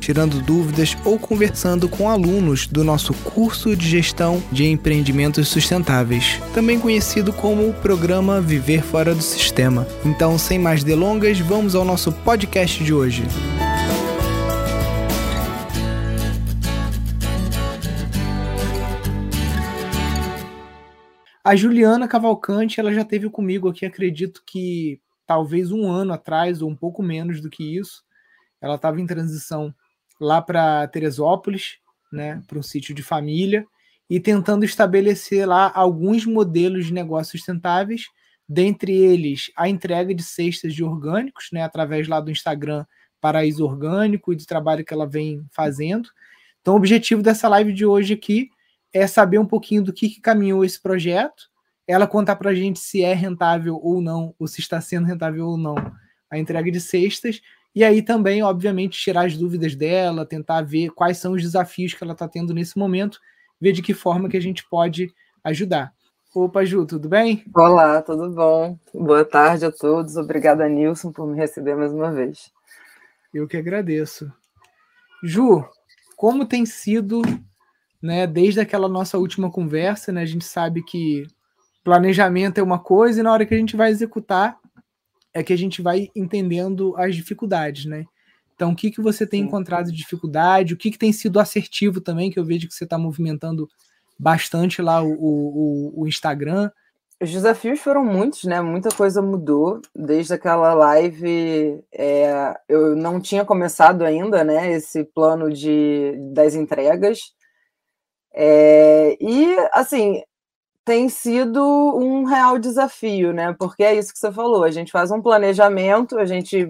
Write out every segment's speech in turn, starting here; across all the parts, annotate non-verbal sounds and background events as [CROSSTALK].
tirando dúvidas ou conversando com alunos do nosso curso de gestão de empreendimentos sustentáveis, também conhecido como o programa Viver Fora do Sistema. Então, sem mais delongas, vamos ao nosso podcast de hoje. A Juliana Cavalcante, ela já teve comigo aqui, acredito que talvez um ano atrás, ou um pouco menos do que isso. Ela estava em transição lá para Teresópolis, né, para um sítio de família, e tentando estabelecer lá alguns modelos de negócios sustentáveis, dentre eles a entrega de cestas de orgânicos, né, através lá do Instagram Paraíso Orgânico e do trabalho que ela vem fazendo. Então, o objetivo dessa live de hoje aqui é saber um pouquinho do que, que caminhou esse projeto, ela contar para a gente se é rentável ou não, ou se está sendo rentável ou não a entrega de cestas, e aí também, obviamente, tirar as dúvidas dela, tentar ver quais são os desafios que ela está tendo nesse momento, ver de que forma que a gente pode ajudar. Opa, Ju, tudo bem? Olá, tudo bom? Boa tarde a todos. Obrigada, Nilson, por me receber mais uma vez. Eu que agradeço. Ju, como tem sido, né, desde aquela nossa última conversa, né, a gente sabe que planejamento é uma coisa e na hora que a gente vai executar, é que a gente vai entendendo as dificuldades, né? Então, o que, que você tem Sim. encontrado de dificuldade? O que, que tem sido assertivo também, que eu vejo que você está movimentando bastante lá o, o, o, Instagram. Os desafios foram muitos, né? Muita coisa mudou desde aquela live. É, eu não tinha começado ainda, né? Esse plano de das entregas. É, e assim, tem sido um real desafio, né? Porque é isso que você falou, a gente faz um planejamento, a gente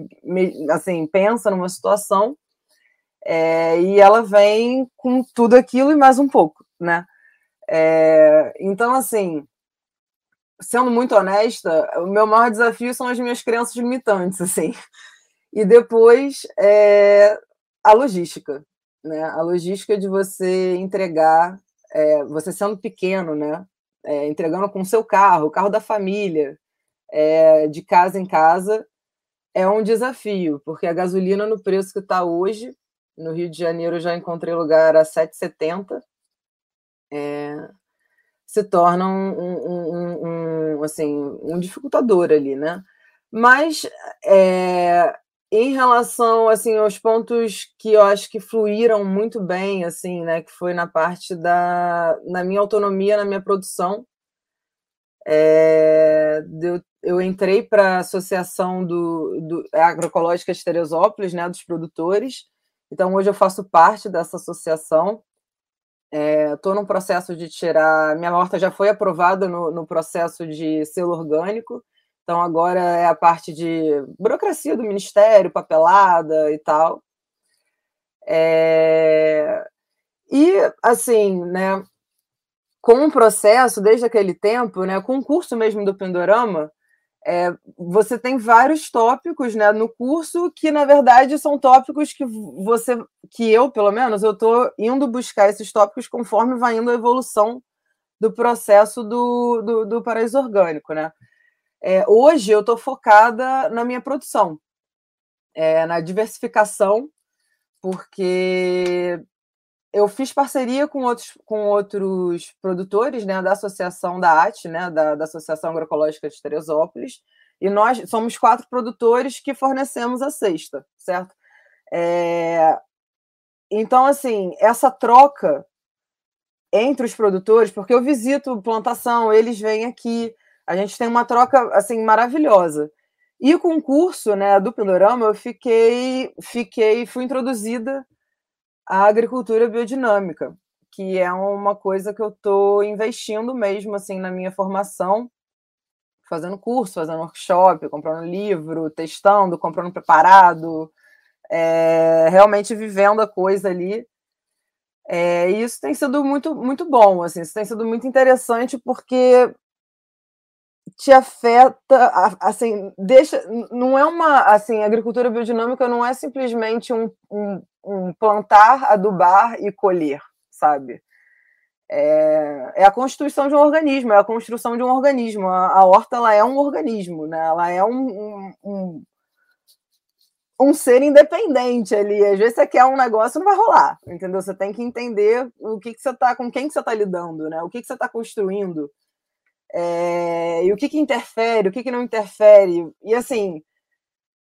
assim pensa numa situação é, e ela vem com tudo aquilo e mais um pouco, né? É, então, assim, sendo muito honesta, o meu maior desafio são as minhas crenças limitantes, assim. E depois é, a logística, né? A logística de você entregar, é, você sendo pequeno, né? É, entregando com o seu carro, o carro da família, é, de casa em casa, é um desafio, porque a gasolina no preço que está hoje, no Rio de Janeiro eu já encontrei lugar a 7,70, é, se torna um, um, um, um, assim, um dificultador ali, né? Mas é, em relação assim aos pontos que eu acho que fluíram muito bem assim né que foi na parte da na minha autonomia na minha produção é, eu, eu entrei para a associação do, do agroecológica de Teresópolis né dos produtores. Então hoje eu faço parte dessa associação. Estou é, num processo de tirar minha horta já foi aprovada no, no processo de selo orgânico então agora é a parte de burocracia do ministério, papelada e tal. É... E assim, né, com o processo desde aquele tempo, né, com o curso mesmo do Pindorama, é, você tem vários tópicos né, no curso que, na verdade, são tópicos que você, que eu, pelo menos, eu estou indo buscar esses tópicos conforme vai indo a evolução do processo do, do, do paraíso orgânico, né? É, hoje eu estou focada na minha produção, é, na diversificação, porque eu fiz parceria com outros, com outros produtores né, da associação da AT, né, da, da Associação Agroecológica de Teresópolis, e nós somos quatro produtores que fornecemos a cesta, certo? É, então, assim, essa troca entre os produtores, porque eu visito plantação, eles vêm aqui, a gente tem uma troca assim maravilhosa. E com o curso, né, do Pindorama, eu fiquei, fiquei, fui introduzida à agricultura biodinâmica, que é uma coisa que eu estou investindo mesmo assim na minha formação, fazendo curso, fazendo workshop, comprando livro, testando, comprando preparado, é, realmente vivendo a coisa ali. É, e isso tem sido muito, muito bom, assim, isso tem sido muito interessante porque te afeta, assim, deixa, não é uma, assim, agricultura biodinâmica não é simplesmente um, um, um plantar, adubar e colher, sabe? É, é, a constituição de um organismo, é a construção de um organismo. A, a horta ela é um organismo, né? Ela é um, um, um ser independente ali. Às vezes você quer um negócio, não vai rolar, entendeu? Você tem que entender o que, que você tá, com quem que você está lidando, né? O que, que você está construindo. É, e o que, que interfere, o que, que não interfere. E assim,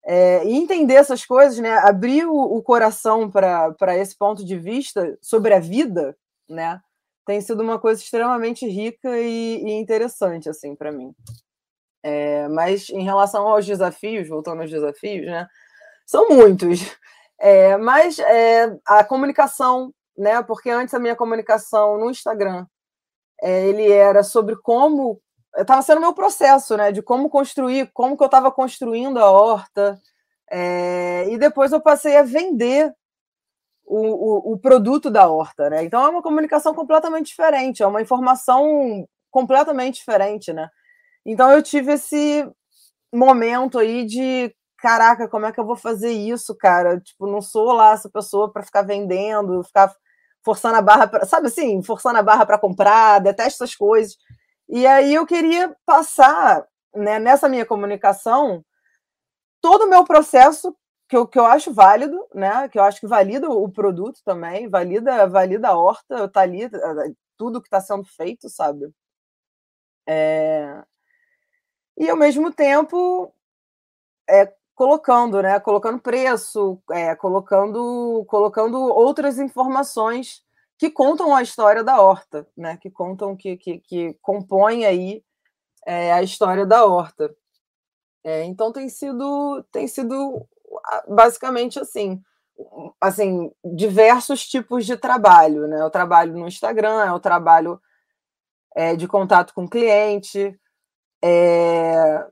é, e entender essas coisas, né? Abrir o, o coração para esse ponto de vista sobre a vida, né? Tem sido uma coisa extremamente rica e, e interessante, assim, para mim. É, mas em relação aos desafios, voltando aos desafios, né? São muitos. [LAUGHS] É, mas é, a comunicação, né? Porque antes a minha comunicação no Instagram, ele era sobre como estava sendo meu processo, né? De como construir, como que eu estava construindo a horta. É, e depois eu passei a vender o, o, o, produto da horta, né? Então é uma comunicação completamente diferente, é uma informação completamente diferente, né? Então eu tive esse momento aí de caraca, como é que eu vou fazer isso, cara? Tipo, não sou lá essa pessoa para ficar vendendo, ficar forçando a barra, pra, sabe assim, forçando a barra para comprar, detesto essas coisas. E aí eu queria passar, né, nessa minha comunicação, todo o meu processo que eu, que eu acho válido, né? Que eu acho que valida o produto também, valida, valida a horta, tá ali tudo que está sendo feito, sabe? É... E ao mesmo tempo é, colocando, né? Colocando preço, é, colocando, colocando outras informações que contam a história da horta, né? Que contam, que, que, que compõem aí é, a história da horta. É, então tem sido, tem sido basicamente assim, assim diversos tipos de trabalho, né? O trabalho no Instagram, é o trabalho de contato com cliente, é,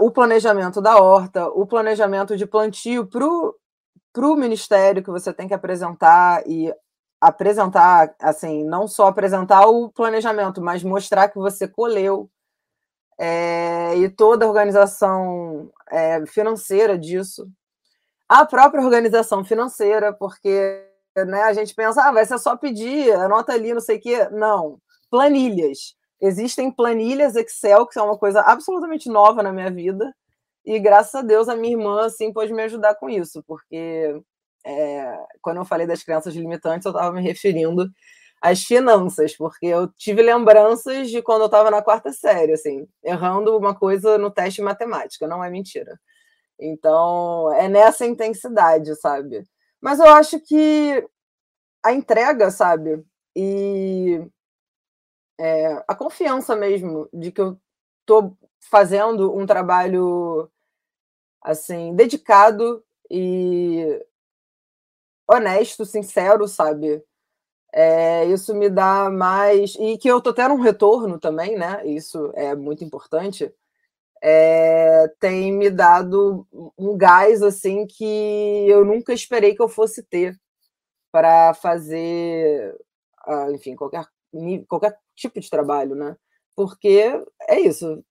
o planejamento da horta, o planejamento de plantio para o ministério que você tem que apresentar e apresentar, assim, não só apresentar o planejamento, mas mostrar que você colheu é, e toda a organização é, financeira disso. A própria organização financeira, porque né, a gente pensa, ah, vai ser só pedir, anota ali, não sei o quê. Não, planilhas. Existem planilhas Excel, que é uma coisa absolutamente nova na minha vida, e graças a Deus a minha irmã assim pôde me ajudar com isso, porque é, quando eu falei das crenças limitantes, eu estava me referindo às finanças, porque eu tive lembranças de quando eu estava na quarta série, assim, errando uma coisa no teste de matemática, não é mentira. Então, é nessa intensidade, sabe? Mas eu acho que a entrega, sabe? E é, a confiança mesmo de que eu estou fazendo um trabalho assim dedicado e honesto, sincero, sabe? É, isso me dá mais e que eu tô tendo um retorno também, né? Isso é muito importante. É, tem me dado um gás assim que eu nunca esperei que eu fosse ter para fazer, ah, enfim, qualquer qualquer tipo de trabalho, né? Porque é isso,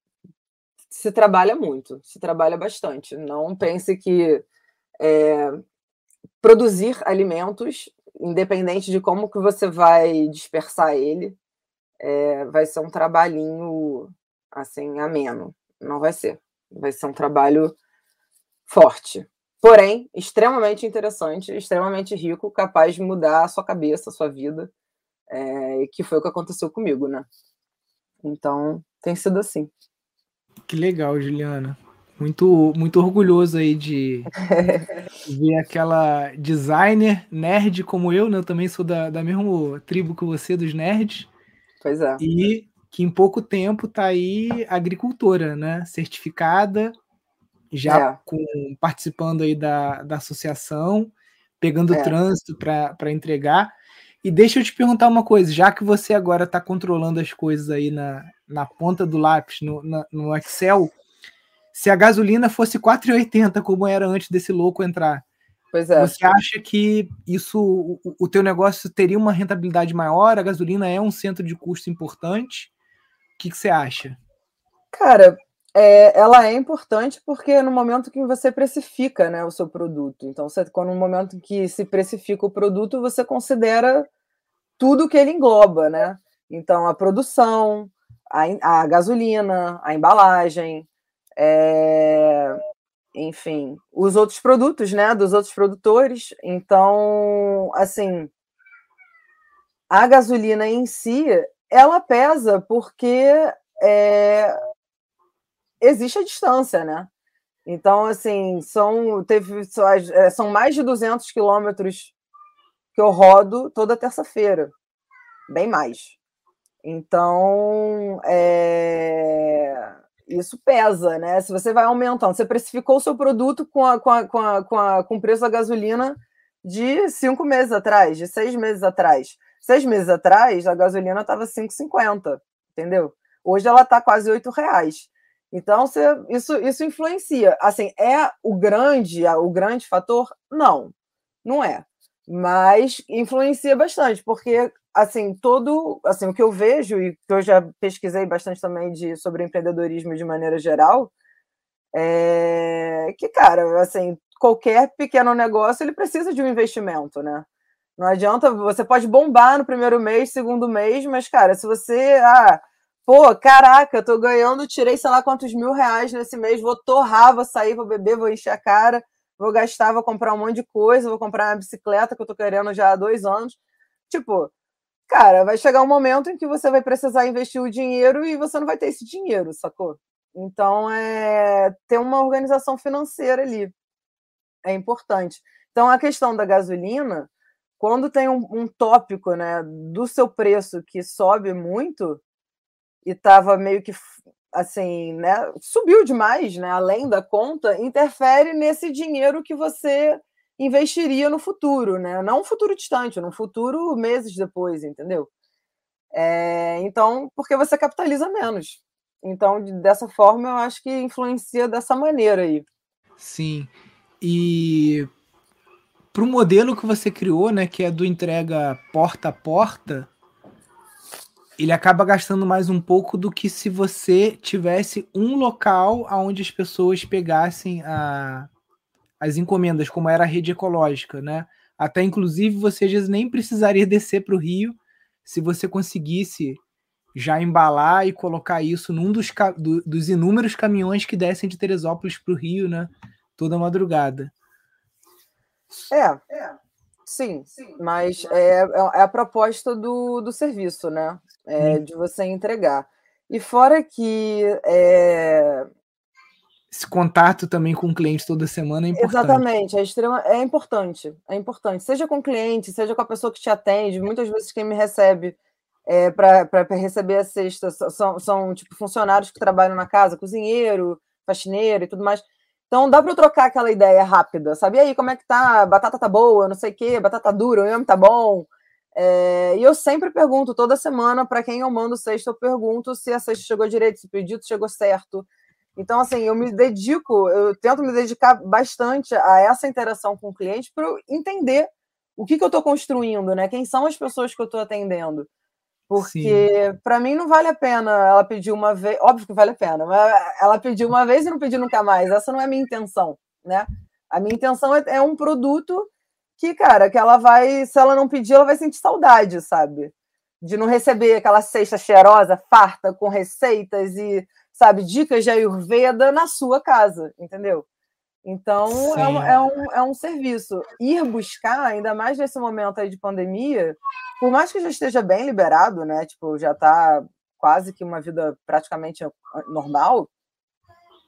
se trabalha muito, se trabalha bastante. Não pense que é, produzir alimentos, independente de como que você vai dispersar ele, é, vai ser um trabalhinho assim ameno. Não vai ser. Vai ser um trabalho forte. Porém, extremamente interessante, extremamente rico, capaz de mudar a sua cabeça, a sua vida é, que foi o que aconteceu comigo, né? Então, tem sido assim. Que legal, Juliana. Muito, muito orgulhoso aí de [LAUGHS] ver aquela designer nerd como eu, né? Eu também sou da, da mesma tribo que você, dos nerds. Pois é. E que em pouco tempo tá aí agricultora, né? Certificada, já é. com, participando aí da, da associação, pegando é. trânsito para entregar. E deixa eu te perguntar uma coisa, já que você agora está controlando as coisas aí na, na ponta do lápis, no, na, no Excel, se a gasolina fosse 4,80, como era antes desse louco entrar, é. você acha que isso, o, o teu negócio teria uma rentabilidade maior? A gasolina é um centro de custo importante? O que, que você acha? Cara, é, ela é importante porque no momento que você precifica né, o seu produto. Então, você, quando no momento que se precifica o produto, você considera tudo que ele engloba, né? Então, a produção, a, a gasolina, a embalagem, é, enfim, os outros produtos, né, dos outros produtores. Então, assim, a gasolina em si, ela pesa porque é, existe a distância, né? Então, assim, são, teve, é, são mais de 200 quilômetros que eu rodo toda terça-feira, bem mais. Então, é, isso pesa, né? Se você vai aumentando, você precificou o seu produto com, a, com, a, com, a, com, a, com o preço da gasolina de cinco meses atrás, de seis meses atrás. Seis meses atrás, a gasolina estava 5,50, entendeu? Hoje ela está quase oito reais. Então, você, isso, isso influencia. Assim, é o grande, o grande fator? Não, não é. Mas influencia bastante, porque assim, todo, assim, o que eu vejo e que eu já pesquisei bastante também de sobre empreendedorismo de maneira geral, é que, cara, assim, qualquer pequeno negócio ele precisa de um investimento, né? Não adianta, você pode bombar no primeiro mês, segundo mês, mas, cara, se você, ah, pô, caraca, eu tô ganhando, tirei sei lá quantos mil reais nesse mês, vou torrar, vou sair, vou beber, vou encher a cara, vou gastar, vou comprar um monte de coisa, vou comprar uma bicicleta que eu tô querendo já há dois anos. Tipo, cara, vai chegar um momento em que você vai precisar investir o dinheiro e você não vai ter esse dinheiro, sacou? Então, é ter uma organização financeira ali é importante. Então, a questão da gasolina, quando tem um, um tópico né, do seu preço que sobe muito e estava meio que assim, né, subiu demais, né, além da conta, interfere nesse dinheiro que você investiria no futuro, né? Não um futuro distante, no futuro meses depois, entendeu? É, então, porque você capitaliza menos. Então, dessa forma, eu acho que influencia dessa maneira aí. Sim. E para o modelo que você criou, né, que é do entrega porta a porta, ele acaba gastando mais um pouco do que se você tivesse um local onde as pessoas pegassem a, as encomendas, como era a rede ecológica, né? Até inclusive você às vezes nem precisaria descer para o Rio se você conseguisse já embalar e colocar isso num dos, do, dos inúmeros caminhões que descem de Teresópolis para o Rio, né? Toda madrugada. É, é. Sim, sim, mas é, é a proposta do, do serviço, né? É, de você entregar. E fora que é, esse contato também com o cliente toda semana é importante. Exatamente, é, extrema, é importante, é importante. Seja com o cliente, seja com a pessoa que te atende, muitas vezes quem me recebe é, para receber a cesta são, são tipo funcionários que trabalham na casa, cozinheiro, faxineiro e tudo mais. Então dá para eu trocar aquela ideia rápida, sabe? E aí, como é que tá? Batata tá boa, não sei o quê, batata dura, o yame tá bom. É, e eu sempre pergunto, toda semana, para quem eu mando cesta, eu pergunto se a cesta chegou direito, se o pedido chegou certo, então, assim, eu me dedico, eu tento me dedicar bastante a essa interação com o cliente para entender o que, que eu estou construindo, né? Quem são as pessoas que eu estou atendendo. Porque para mim não vale a pena ela pedir uma vez, óbvio que vale a pena, mas ela pediu uma vez e não pediu nunca mais. Essa não é a minha intenção, né? A minha intenção é, é um produto que, cara, que ela vai, se ela não pedir, ela vai sentir saudade, sabe? De não receber aquela cesta cheirosa, farta, com receitas e sabe, dicas de Ayurveda na sua casa, entendeu? Então, é um, é, um, é um serviço. Ir buscar, ainda mais nesse momento aí de pandemia, por mais que já esteja bem liberado, né? Tipo, já está quase que uma vida praticamente normal,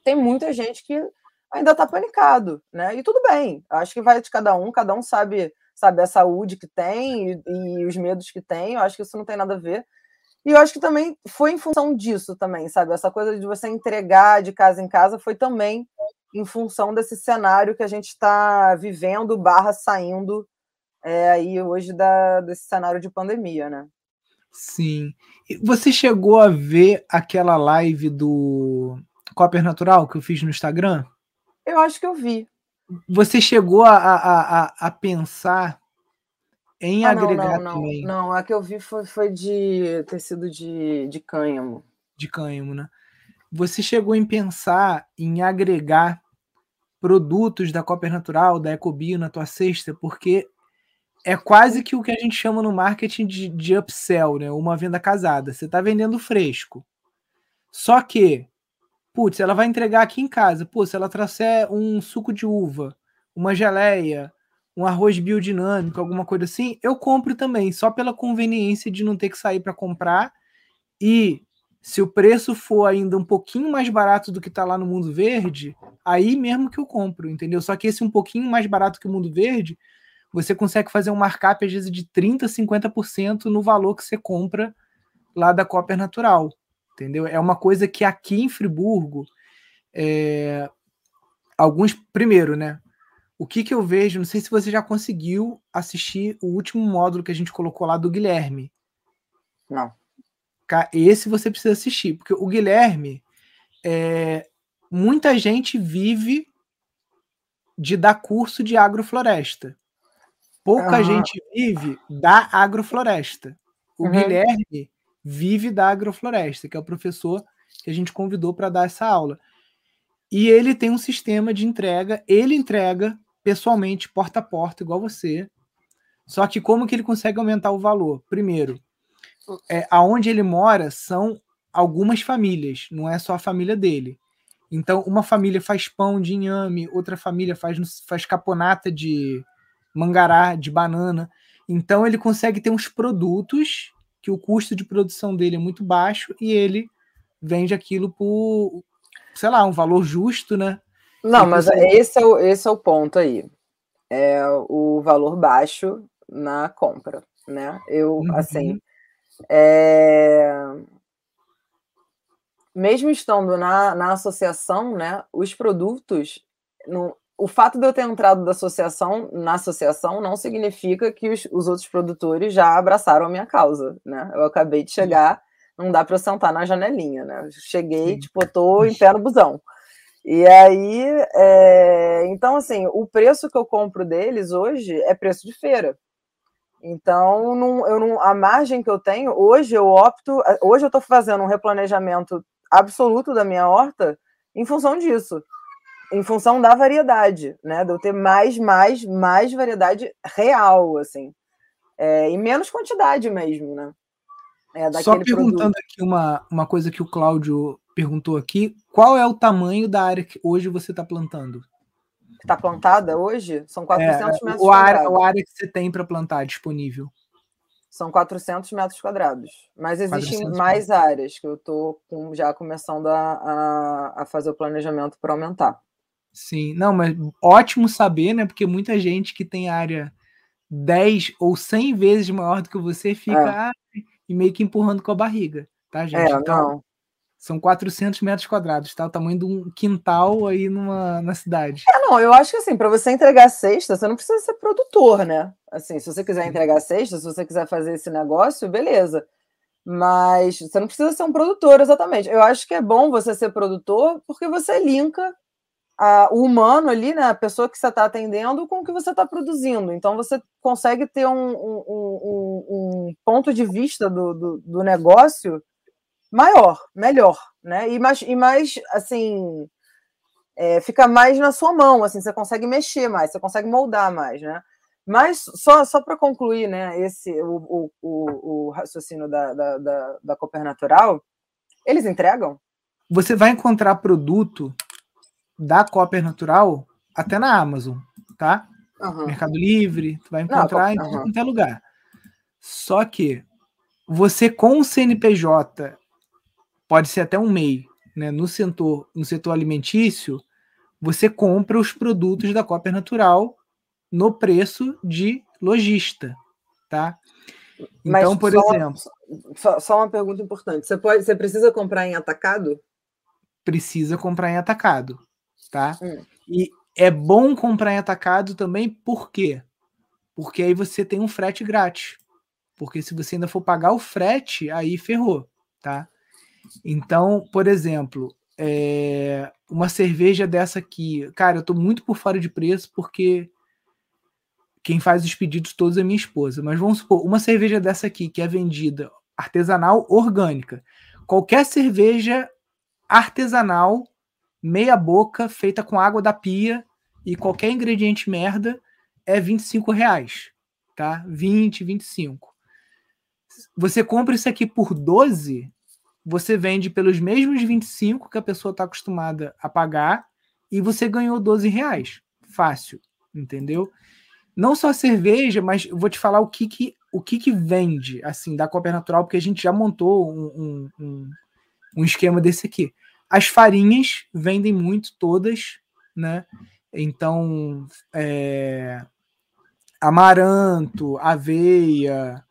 tem muita gente que ainda está panicado, né? E tudo bem, acho que vai de cada um, cada um sabe, sabe a saúde que tem e, e os medos que tem, eu acho que isso não tem nada a ver. E eu acho que também foi em função disso também, sabe? Essa coisa de você entregar de casa em casa foi também em função desse cenário que a gente está vivendo, barra saindo é, aí hoje da, desse cenário de pandemia, né? Sim. Você chegou a ver aquela live do Copper Natural que eu fiz no Instagram? Eu acho que eu vi. Você chegou a, a, a, a pensar em ah, agregar não, não, também. Não, a que eu vi foi, foi de tecido de, de cânhamo. De cânhamo, né? você chegou em pensar em agregar produtos da Copper Natural, da Ecobio na tua cesta, porque é quase que o que a gente chama no marketing de, de upsell, né? Uma venda casada. Você está vendendo fresco. Só que, putz, ela vai entregar aqui em casa. Pô, se ela trouxer um suco de uva, uma geleia, um arroz biodinâmico, alguma coisa assim, eu compro também, só pela conveniência de não ter que sair para comprar. E se o preço for ainda um pouquinho mais barato do que está lá no Mundo Verde, aí mesmo que eu compro, entendeu? Só que esse um pouquinho mais barato que o Mundo Verde, você consegue fazer um markup às vezes de 30%, 50% no valor que você compra lá da Copper Natural, entendeu? É uma coisa que aqui em Friburgo, é, alguns, primeiro, né? O que, que eu vejo, não sei se você já conseguiu assistir o último módulo que a gente colocou lá do Guilherme. Não. Esse você precisa assistir, porque o Guilherme, é, muita gente vive de dar curso de agrofloresta. Pouca uhum. gente vive da agrofloresta. O uhum. Guilherme vive da agrofloresta, que é o professor que a gente convidou para dar essa aula. E ele tem um sistema de entrega, ele entrega pessoalmente, porta a porta, igual você. Só que como que ele consegue aumentar o valor? Primeiro, é, aonde ele mora são algumas famílias, não é só a família dele. Então, uma família faz pão de inhame, outra família faz, faz caponata de mangará, de banana. Então, ele consegue ter uns produtos que o custo de produção dele é muito baixo e ele vende aquilo por, sei lá, um valor justo, né? Não, mas esse é, o, esse é o ponto aí. É o valor baixo na compra, né? Eu, uhum. assim, é... mesmo estando na, na associação, né, os produtos, no, o fato de eu ter entrado da associação na associação não significa que os, os outros produtores já abraçaram a minha causa, né? Eu acabei de chegar, não dá para eu sentar na janelinha, né? cheguei, tipo, tô em pé no busão. E aí, é... então, assim, o preço que eu compro deles hoje é preço de feira. Então, não, eu não, a margem que eu tenho, hoje eu opto, hoje eu estou fazendo um replanejamento absoluto da minha horta em função disso, em função da variedade, né? De eu ter mais, mais, mais variedade real, assim, é, e menos quantidade mesmo, né? É, Só perguntando produto. aqui uma, uma coisa que o Cláudio perguntou aqui, qual é o tamanho da área que hoje você está plantando? está plantada hoje são 400 é, metros o quadrados. A área que você tem para plantar disponível. São 400 metros quadrados. Mas existem mais áreas que eu estou já começando a, a, a fazer o planejamento para aumentar. Sim, não, mas ótimo saber, né? Porque muita gente que tem área 10 ou 100 vezes maior do que você fica é. e meio que empurrando com a barriga, tá, gente? É, então, não. São 400 metros quadrados, tá? O tamanho de um quintal aí numa, na cidade. É, não, eu acho que assim, para você entregar cesta, você não precisa ser produtor, né? Assim, se você quiser entregar cesta, se você quiser fazer esse negócio, beleza. Mas você não precisa ser um produtor exatamente. Eu acho que é bom você ser produtor porque você linka a, o humano ali, né, a pessoa que você está atendendo, com o que você está produzindo. Então você consegue ter um, um, um, um ponto de vista do, do, do negócio maior, melhor, né? E mais, e mais assim, é, fica mais na sua mão, assim, você consegue mexer mais, você consegue moldar mais, né? Mas só, só para concluir, né, esse o, o, o raciocínio da, da, da, da Cooper Natural, eles entregam? Você vai encontrar produto da Copper Natural até na Amazon, tá? Uhum. Mercado Livre, tu vai encontrar Não, em qualquer lugar. Só que você com o CNPJ pode ser até um MEI, né? No setor, no setor alimentício, você compra os produtos da Copper Natural no preço de lojista, tá? Então, Mas por só, exemplo, só, só, uma pergunta importante. Você pode, você precisa comprar em atacado? Precisa comprar em atacado, tá? Hum. E é bom comprar em atacado também, por quê? Porque aí você tem um frete grátis. Porque se você ainda for pagar o frete, aí ferrou, tá? Então, por exemplo, é, uma cerveja dessa aqui, cara, eu tô muito por fora de preço porque quem faz os pedidos todos é minha esposa. Mas vamos supor, uma cerveja dessa aqui que é vendida artesanal orgânica. Qualquer cerveja artesanal, meia boca, feita com água da pia e qualquer ingrediente merda é 25 reais, tá? 20, 25. Você compra isso aqui por 12, você vende pelos mesmos 25 que a pessoa está acostumada a pagar e você ganhou 12 reais. Fácil, entendeu? Não só cerveja, mas vou te falar o que, que, o que, que vende assim da Cooper Natural, porque a gente já montou um, um, um esquema desse aqui. As farinhas vendem muito, todas, né? Então, é, amaranto, aveia,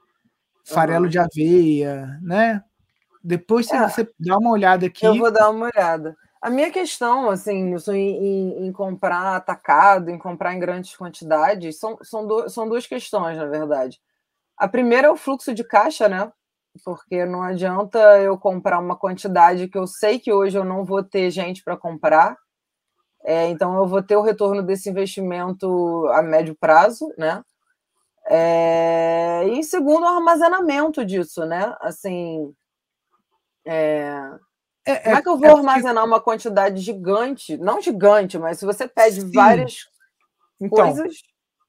farelo de aveia, né? Depois é, você dá uma olhada aqui. Eu vou dar uma olhada. A minha questão, assim, em, em, em, comprar atacado, em comprar em grandes quantidades, são, são, do, são duas questões, na verdade. A primeira é o fluxo de caixa, né? Porque não adianta eu comprar uma quantidade que eu sei que hoje eu não vou ter gente para comprar. É, então eu vou ter o retorno desse investimento a médio prazo, né? É, e segundo, o armazenamento disso, né? Assim, é, é, Como é, é que eu vou é armazenar uma quantidade gigante? Não gigante, mas se você pede Sim. várias então, coisas.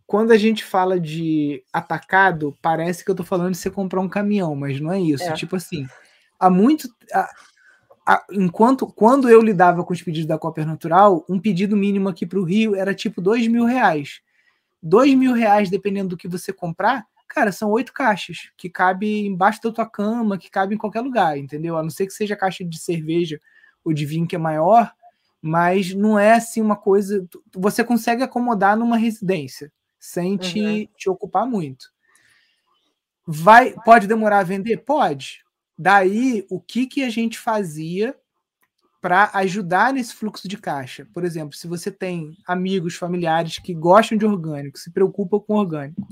Quando a gente fala de atacado, parece que eu tô falando de você comprar um caminhão, mas não é isso. É. Tipo assim, há muito. Há, há, enquanto quando eu lidava com os pedidos da Cooper Natural, um pedido mínimo aqui para o Rio era tipo dois mil reais. Dois mil reais, dependendo do que você comprar, Cara, são oito caixas que cabe embaixo da tua cama, que cabe em qualquer lugar, entendeu? A não ser que seja caixa de cerveja ou de vinho que é maior, mas não é assim uma coisa. Você consegue acomodar numa residência sem te, uhum. te ocupar muito. Vai, pode demorar a vender? Pode. Daí, o que, que a gente fazia para ajudar nesse fluxo de caixa? Por exemplo, se você tem amigos, familiares que gostam de orgânico, se preocupam com orgânico,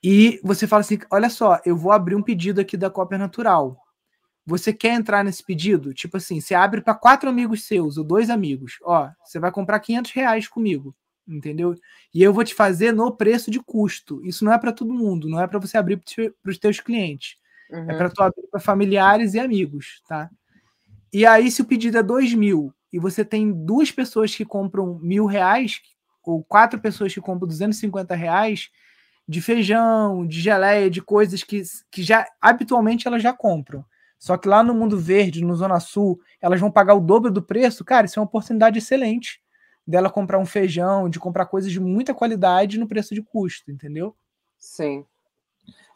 e você fala assim: olha só, eu vou abrir um pedido aqui da Cópia Natural. Você quer entrar nesse pedido? Tipo assim, você abre para quatro amigos seus ou dois amigos. Ó, você vai comprar 500 reais comigo, entendeu? E eu vou te fazer no preço de custo. Isso não é para todo mundo, não é para você abrir para os teus clientes. É uhum. É para tu abrir para familiares e amigos, tá? E aí, se o pedido é dois mil e você tem duas pessoas que compram mil reais, ou quatro pessoas que compram 250 reais, de feijão, de geleia, de coisas que, que já habitualmente elas já compram. Só que lá no mundo verde, no Zona Sul, elas vão pagar o dobro do preço. Cara, isso é uma oportunidade excelente dela comprar um feijão, de comprar coisas de muita qualidade no preço de custo, entendeu? Sim.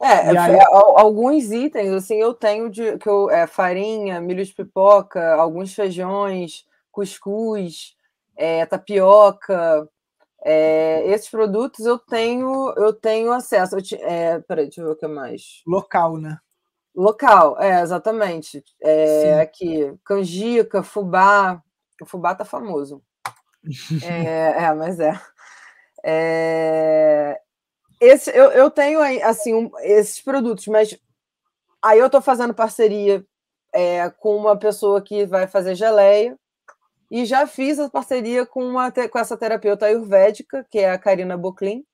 É, é aí... é, alguns itens, assim, eu tenho de que eu, é, farinha, milho de pipoca, alguns feijões, cuscuz, é, tapioca, é, esses produtos eu tenho, eu tenho acesso. Eu te, é, peraí, deixa eu ver o que mais. Local, né? Local, é, exatamente. É, aqui, canjica, fubá. O fubá tá famoso. É, [LAUGHS] é, mas é. é esse, eu, eu tenho assim um, esses produtos, mas aí eu tô fazendo parceria é, com uma pessoa que vai fazer geleia e já fiz a parceria com, uma, com essa terapeuta ayurvédica, que é a Karina Boclin.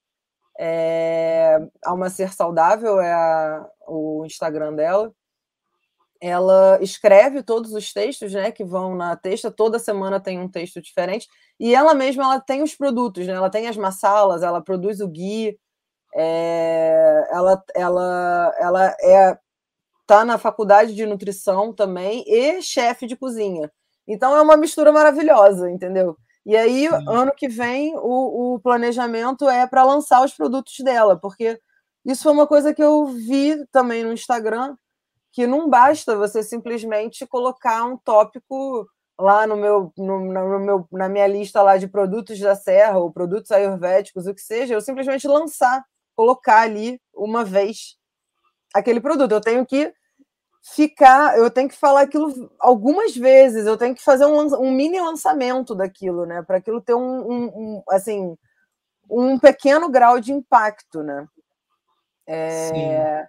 É, Alma Ser Saudável é a, o Instagram dela. Ela escreve todos os textos, né, que vão na texta. Toda semana tem um texto diferente. E ela mesma, ela tem os produtos, né? Ela tem as massalas, ela produz o gui. É, ela, ela, ela é tá na faculdade de nutrição também e chefe de cozinha. Então é uma mistura maravilhosa, entendeu? E aí, Sim. ano que vem, o, o planejamento é para lançar os produtos dela, porque isso foi uma coisa que eu vi também no Instagram, que não basta você simplesmente colocar um tópico lá no meu, no, no, meu, na minha lista lá de produtos da Serra ou produtos ayurvédicos, o que seja, eu simplesmente lançar, colocar ali uma vez aquele produto. Eu tenho que ficar, eu tenho que falar aquilo algumas vezes, eu tenho que fazer um, um mini lançamento daquilo, né? Para aquilo ter um, um, um, assim um pequeno grau de impacto, né? É,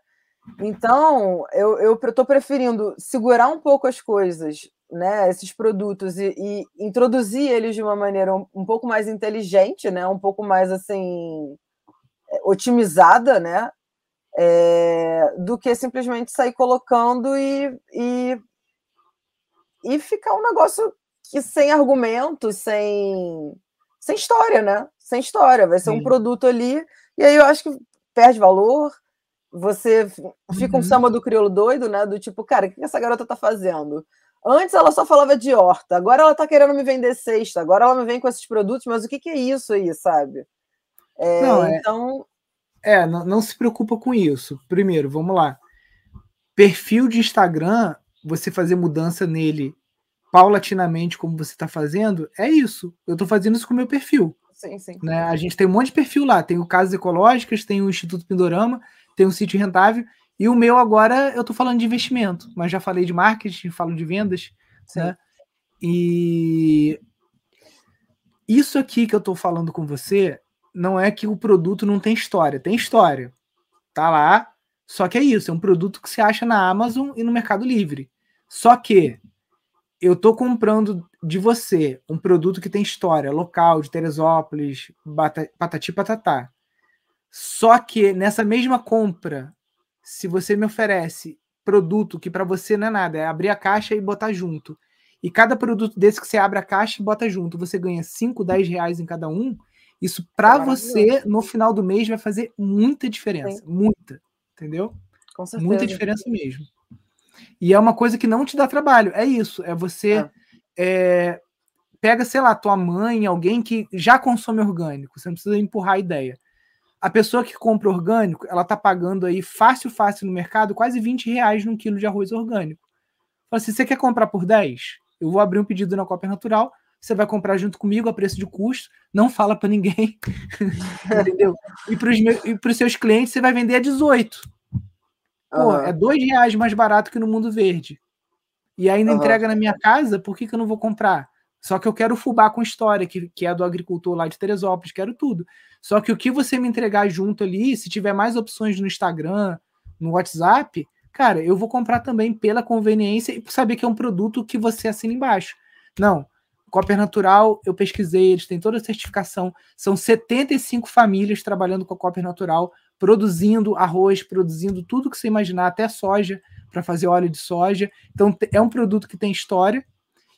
então eu, eu tô preferindo segurar um pouco as coisas, né? Esses produtos e, e introduzir eles de uma maneira um, um pouco mais inteligente, né? Um pouco mais assim otimizada, né? é, do que simplesmente sair colocando e, e e ficar um negócio que sem argumentos, sem, sem história, né? Sem história. Vai ser Sim. um produto ali, e aí eu acho que perde valor. Você fica uhum. um samba do crioulo doido, né? Do tipo, cara, o que essa garota tá fazendo? Antes ela só falava de horta, agora ela tá querendo me vender cesta, agora ela me vem com esses produtos, mas o que, que é isso aí, sabe? É, não, é, então. É, não, não se preocupa com isso. Primeiro, vamos lá. Perfil de Instagram, você fazer mudança nele paulatinamente, como você está fazendo, é isso. Eu estou fazendo isso com o meu perfil. Sim, sim. Né? A gente tem um monte de perfil lá. Tem o Casas Ecológicas, tem o Instituto Pindorama, tem o Sítio Rentável. E o meu agora, eu estou falando de investimento, mas já falei de marketing, falo de vendas. Né? E isso aqui que eu estou falando com você não é que o produto não tem história. Tem história. Tá lá. Só que é isso. É um produto que você acha na Amazon e no Mercado Livre. Só que eu estou comprando de você um produto que tem história local, de Teresópolis, patati patatá. Só que nessa mesma compra, se você me oferece produto que para você não é nada, é abrir a caixa e botar junto. E cada produto desse que você abre a caixa e bota junto, você ganha 5, 10 reais em cada um. Isso para você, no final do mês, vai fazer muita diferença. Sim. Muita. Entendeu? Com certeza. Muita diferença mesmo. E é uma coisa que não te dá trabalho. É isso. É você. É. É, pega, sei lá, tua mãe, alguém que já consome orgânico. Você não precisa empurrar a ideia. A pessoa que compra orgânico, ela tá pagando aí fácil, fácil no mercado, quase 20 reais num quilo de arroz orgânico. Fala assim, você quer comprar por 10? Eu vou abrir um pedido na Copa Natural, você vai comprar junto comigo a preço de custo, não fala para ninguém, [LAUGHS] entendeu? E para os seus clientes você vai vender a 18. Pô, uhum. é dois reais mais barato que no mundo verde. E ainda uhum. entrega na minha casa, por que, que eu não vou comprar? Só que eu quero fubá com história, que, que é do agricultor lá de Teresópolis, quero tudo. Só que o que você me entregar junto ali, se tiver mais opções no Instagram, no WhatsApp, cara, eu vou comprar também pela conveniência e por saber que é um produto que você assina embaixo. Não, Copper Natural, eu pesquisei, eles têm toda a certificação. São 75 famílias trabalhando com a Copper Natural, produzindo arroz, produzindo tudo que você imaginar, até soja, para fazer óleo de soja. Então, é um produto que tem história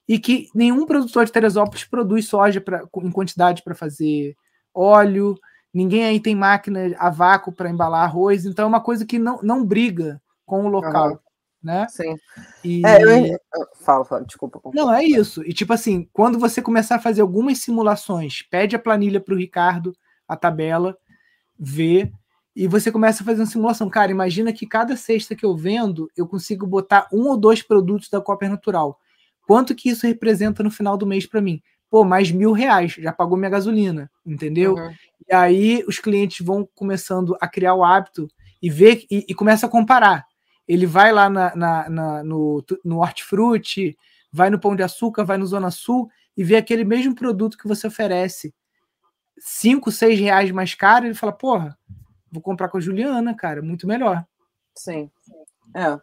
e que nenhum produtor de Teresópolis produz soja pra, em quantidade para fazer óleo. Ninguém aí tem máquina a vácuo para embalar arroz. Então, é uma coisa que não, não briga com o local. Uhum né? Sim. E... É, eu... Fala, fala, desculpa. Não, é isso. E tipo assim, quando você começar a fazer algumas simulações, pede a planilha para o Ricardo, a tabela, vê, e você começa a fazer uma simulação. Cara, imagina que cada cesta que eu vendo, eu consigo botar um ou dois produtos da Copper Natural. Quanto que isso representa no final do mês para mim? Pô, mais mil reais, já pagou minha gasolina, entendeu? Uhum. E aí os clientes vão começando a criar o hábito e ver e, e começa a comparar ele vai lá na, na, na, no, no hortifruti, vai no Pão de Açúcar, vai no Zona Sul e vê aquele mesmo produto que você oferece cinco, seis reais mais caro, ele fala, porra, vou comprar com a Juliana, cara, muito melhor. Sim, é.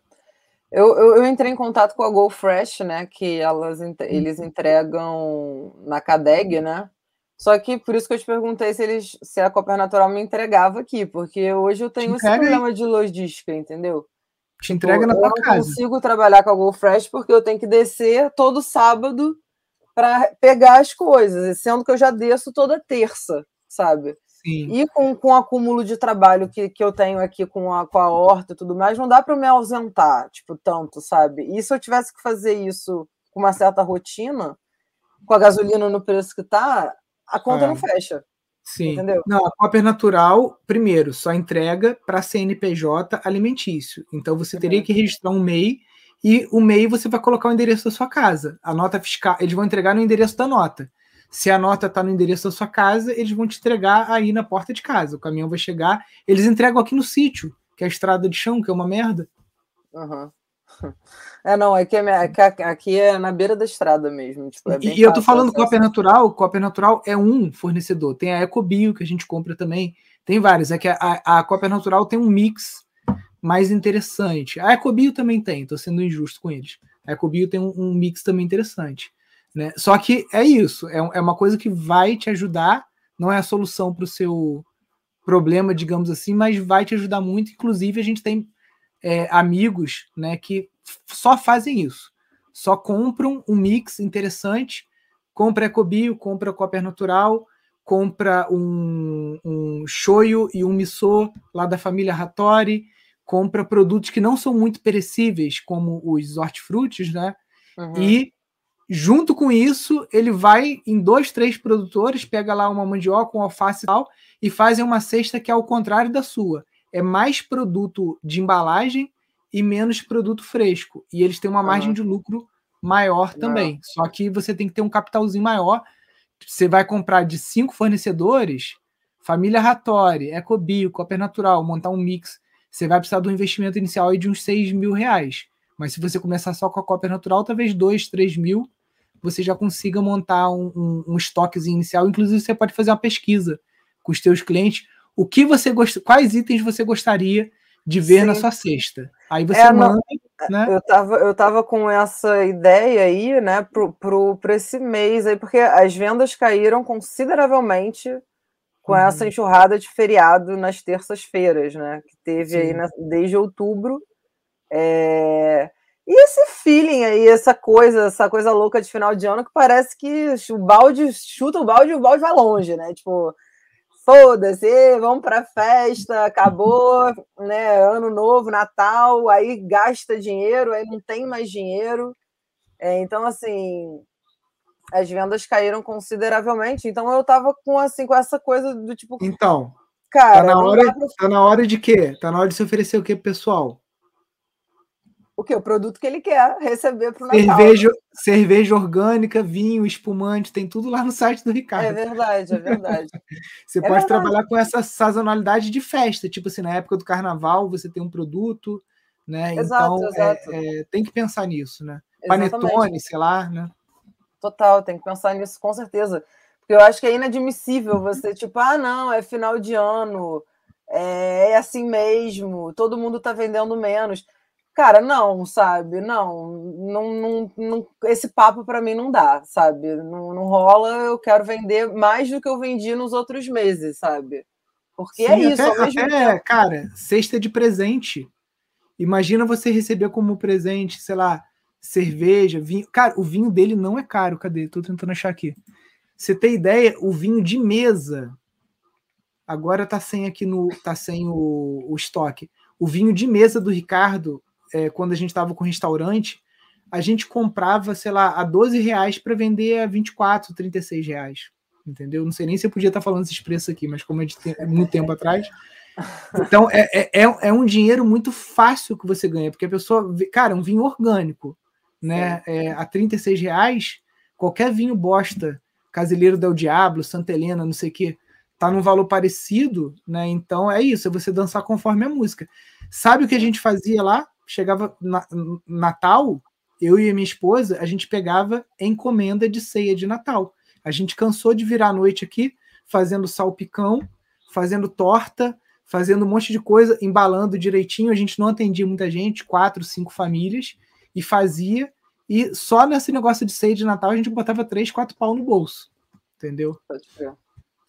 Eu, eu, eu, entrei em contato com a Go Fresh, né? Que elas, eles entregam na Cadeg, né? Só que por isso que eu te perguntei se eles se a Copper Natural me entregava aqui, porque hoje eu tenho esse problema aí. de logística, entendeu? Te entrega na tua casa. Eu não consigo trabalhar com a Google Fresh porque eu tenho que descer todo sábado para pegar as coisas, sendo que eu já desço toda terça, sabe? Sim. E com, com o acúmulo de trabalho que, que eu tenho aqui com a, com a horta e tudo mais, não dá para eu me ausentar, tipo, tanto, sabe? E se eu tivesse que fazer isso com uma certa rotina, com a gasolina no preço que tá, a conta não fecha. Sim. Entendeu? Não, a Copper Natural, primeiro, só entrega para CNPJ alimentício. Então você teria uhum. que registrar um MEI e o MEI você vai colocar o endereço da sua casa. A nota fiscal, eles vão entregar no endereço da nota. Se a nota está no endereço da sua casa, eles vão te entregar aí na porta de casa. O caminhão vai chegar, eles entregam aqui no sítio, que é a estrada de chão, que é uma merda. Uhum. [LAUGHS] É, não, aqui é, aqui é na beira da estrada mesmo. Tipo, é e eu tô falando Copper Natural, Copper Natural é um fornecedor. Tem a Ecobio, que a gente compra também. Tem vários. É que a, a Natural tem um mix mais interessante. A Ecobio também tem, tô sendo injusto com eles. A Ecobio tem um, um mix também interessante. Né? Só que é isso, é, é uma coisa que vai te ajudar, não é a solução para o seu problema, digamos assim, mas vai te ajudar muito. Inclusive, a gente tem é, amigos né, que só fazem isso. só compram um mix interessante, compra Ecobio, compra Copper Natural, compra um, um shoyu e um miso lá da família Hattori, compra produtos que não são muito perecíveis, como os hortifrutis, né? Uhum. E junto com isso, ele vai em dois, três produtores, pega lá uma mandioca, um alface e tal, e fazem uma cesta que é ao contrário da sua. É mais produto de embalagem e menos produto fresco. E eles têm uma margem uhum. de lucro maior também. Não. Só que você tem que ter um capitalzinho maior. Você vai comprar de cinco fornecedores, família Ratori, Ecobio, Copper Natural, montar um mix. Você vai precisar de um investimento inicial de uns 6 mil reais. Mas se você começar só com a Copper Natural, talvez 2, 3 mil, você já consiga montar um, um, um estoquezinho inicial. Inclusive, você pode fazer uma pesquisa com os seus clientes. O que você gost... Quais itens você gostaria de ver Sim. na sua cesta? Aí você é, manda. Não, né? Eu tava, eu tava com essa ideia aí, né, pro, pro, pro esse mês aí, porque as vendas caíram consideravelmente com uhum. essa enxurrada de feriado nas terças-feiras, né? Que teve Sim. aí na, desde outubro. É... E esse feeling aí, essa coisa, essa coisa louca de final de ano que parece que o balde chuta o balde e o balde vai longe, né? Tipo, foda-se, vamos para festa, acabou, né? Ano novo, Natal, aí gasta dinheiro, aí não tem mais dinheiro. É, então, assim, as vendas caíram consideravelmente. Então, eu tava com assim com essa coisa do tipo. Então, cara, tá na hora, pra... tá na hora de quê? Tá na hora de se oferecer o quê, pessoal? O que? O produto que ele quer receber para o Natal. Cerveja, cerveja orgânica, vinho, espumante, tem tudo lá no site do Ricardo. É verdade, é verdade. [LAUGHS] você é pode verdade. trabalhar com essa sazonalidade de festa, tipo assim, na época do carnaval você tem um produto, né? Exato, então exato. É, é, tem que pensar nisso, né? Exatamente. Panetone, sei lá, né? Total, tem que pensar nisso com certeza. Porque eu acho que é inadmissível você, [LAUGHS] tipo, ah, não, é final de ano, é, é assim mesmo, todo mundo tá vendendo menos. Cara, não, sabe? Não, não, não, não esse papo para mim não dá, sabe? Não, não rola, eu quero vender mais do que eu vendi nos outros meses, sabe? Porque Sim, é isso, até, até cara, cesta de presente. Imagina você receber como presente, sei lá, cerveja, vinho. Cara, o vinho dele não é caro. Cadê? Tô tentando achar aqui. Você tem ideia? O vinho de mesa agora tá sem aqui no, tá sem o, o estoque. O vinho de mesa do Ricardo é, quando a gente estava com restaurante, a gente comprava, sei lá, a 12 reais para vender a 24, 36 reais. Entendeu? Não sei nem se eu podia estar tá falando esses preços aqui, mas como é de muito tempo atrás. Então, é, é, é, é um dinheiro muito fácil que você ganha, porque a pessoa, cara, um vinho orgânico, né? É, a 36 reais, qualquer vinho bosta, Casileiro del Diablo, Santa Helena, não sei o quê, tá num valor parecido, né? Então é isso, é você dançar conforme a música. Sabe o que a gente fazia lá? Chegava na, Natal, eu e minha esposa, a gente pegava encomenda de ceia de Natal. A gente cansou de virar a noite aqui fazendo salpicão, fazendo torta, fazendo um monte de coisa, embalando direitinho. A gente não atendia muita gente, quatro, cinco famílias, e fazia. E só nesse negócio de ceia de Natal a gente botava três, quatro pau no bolso. Entendeu?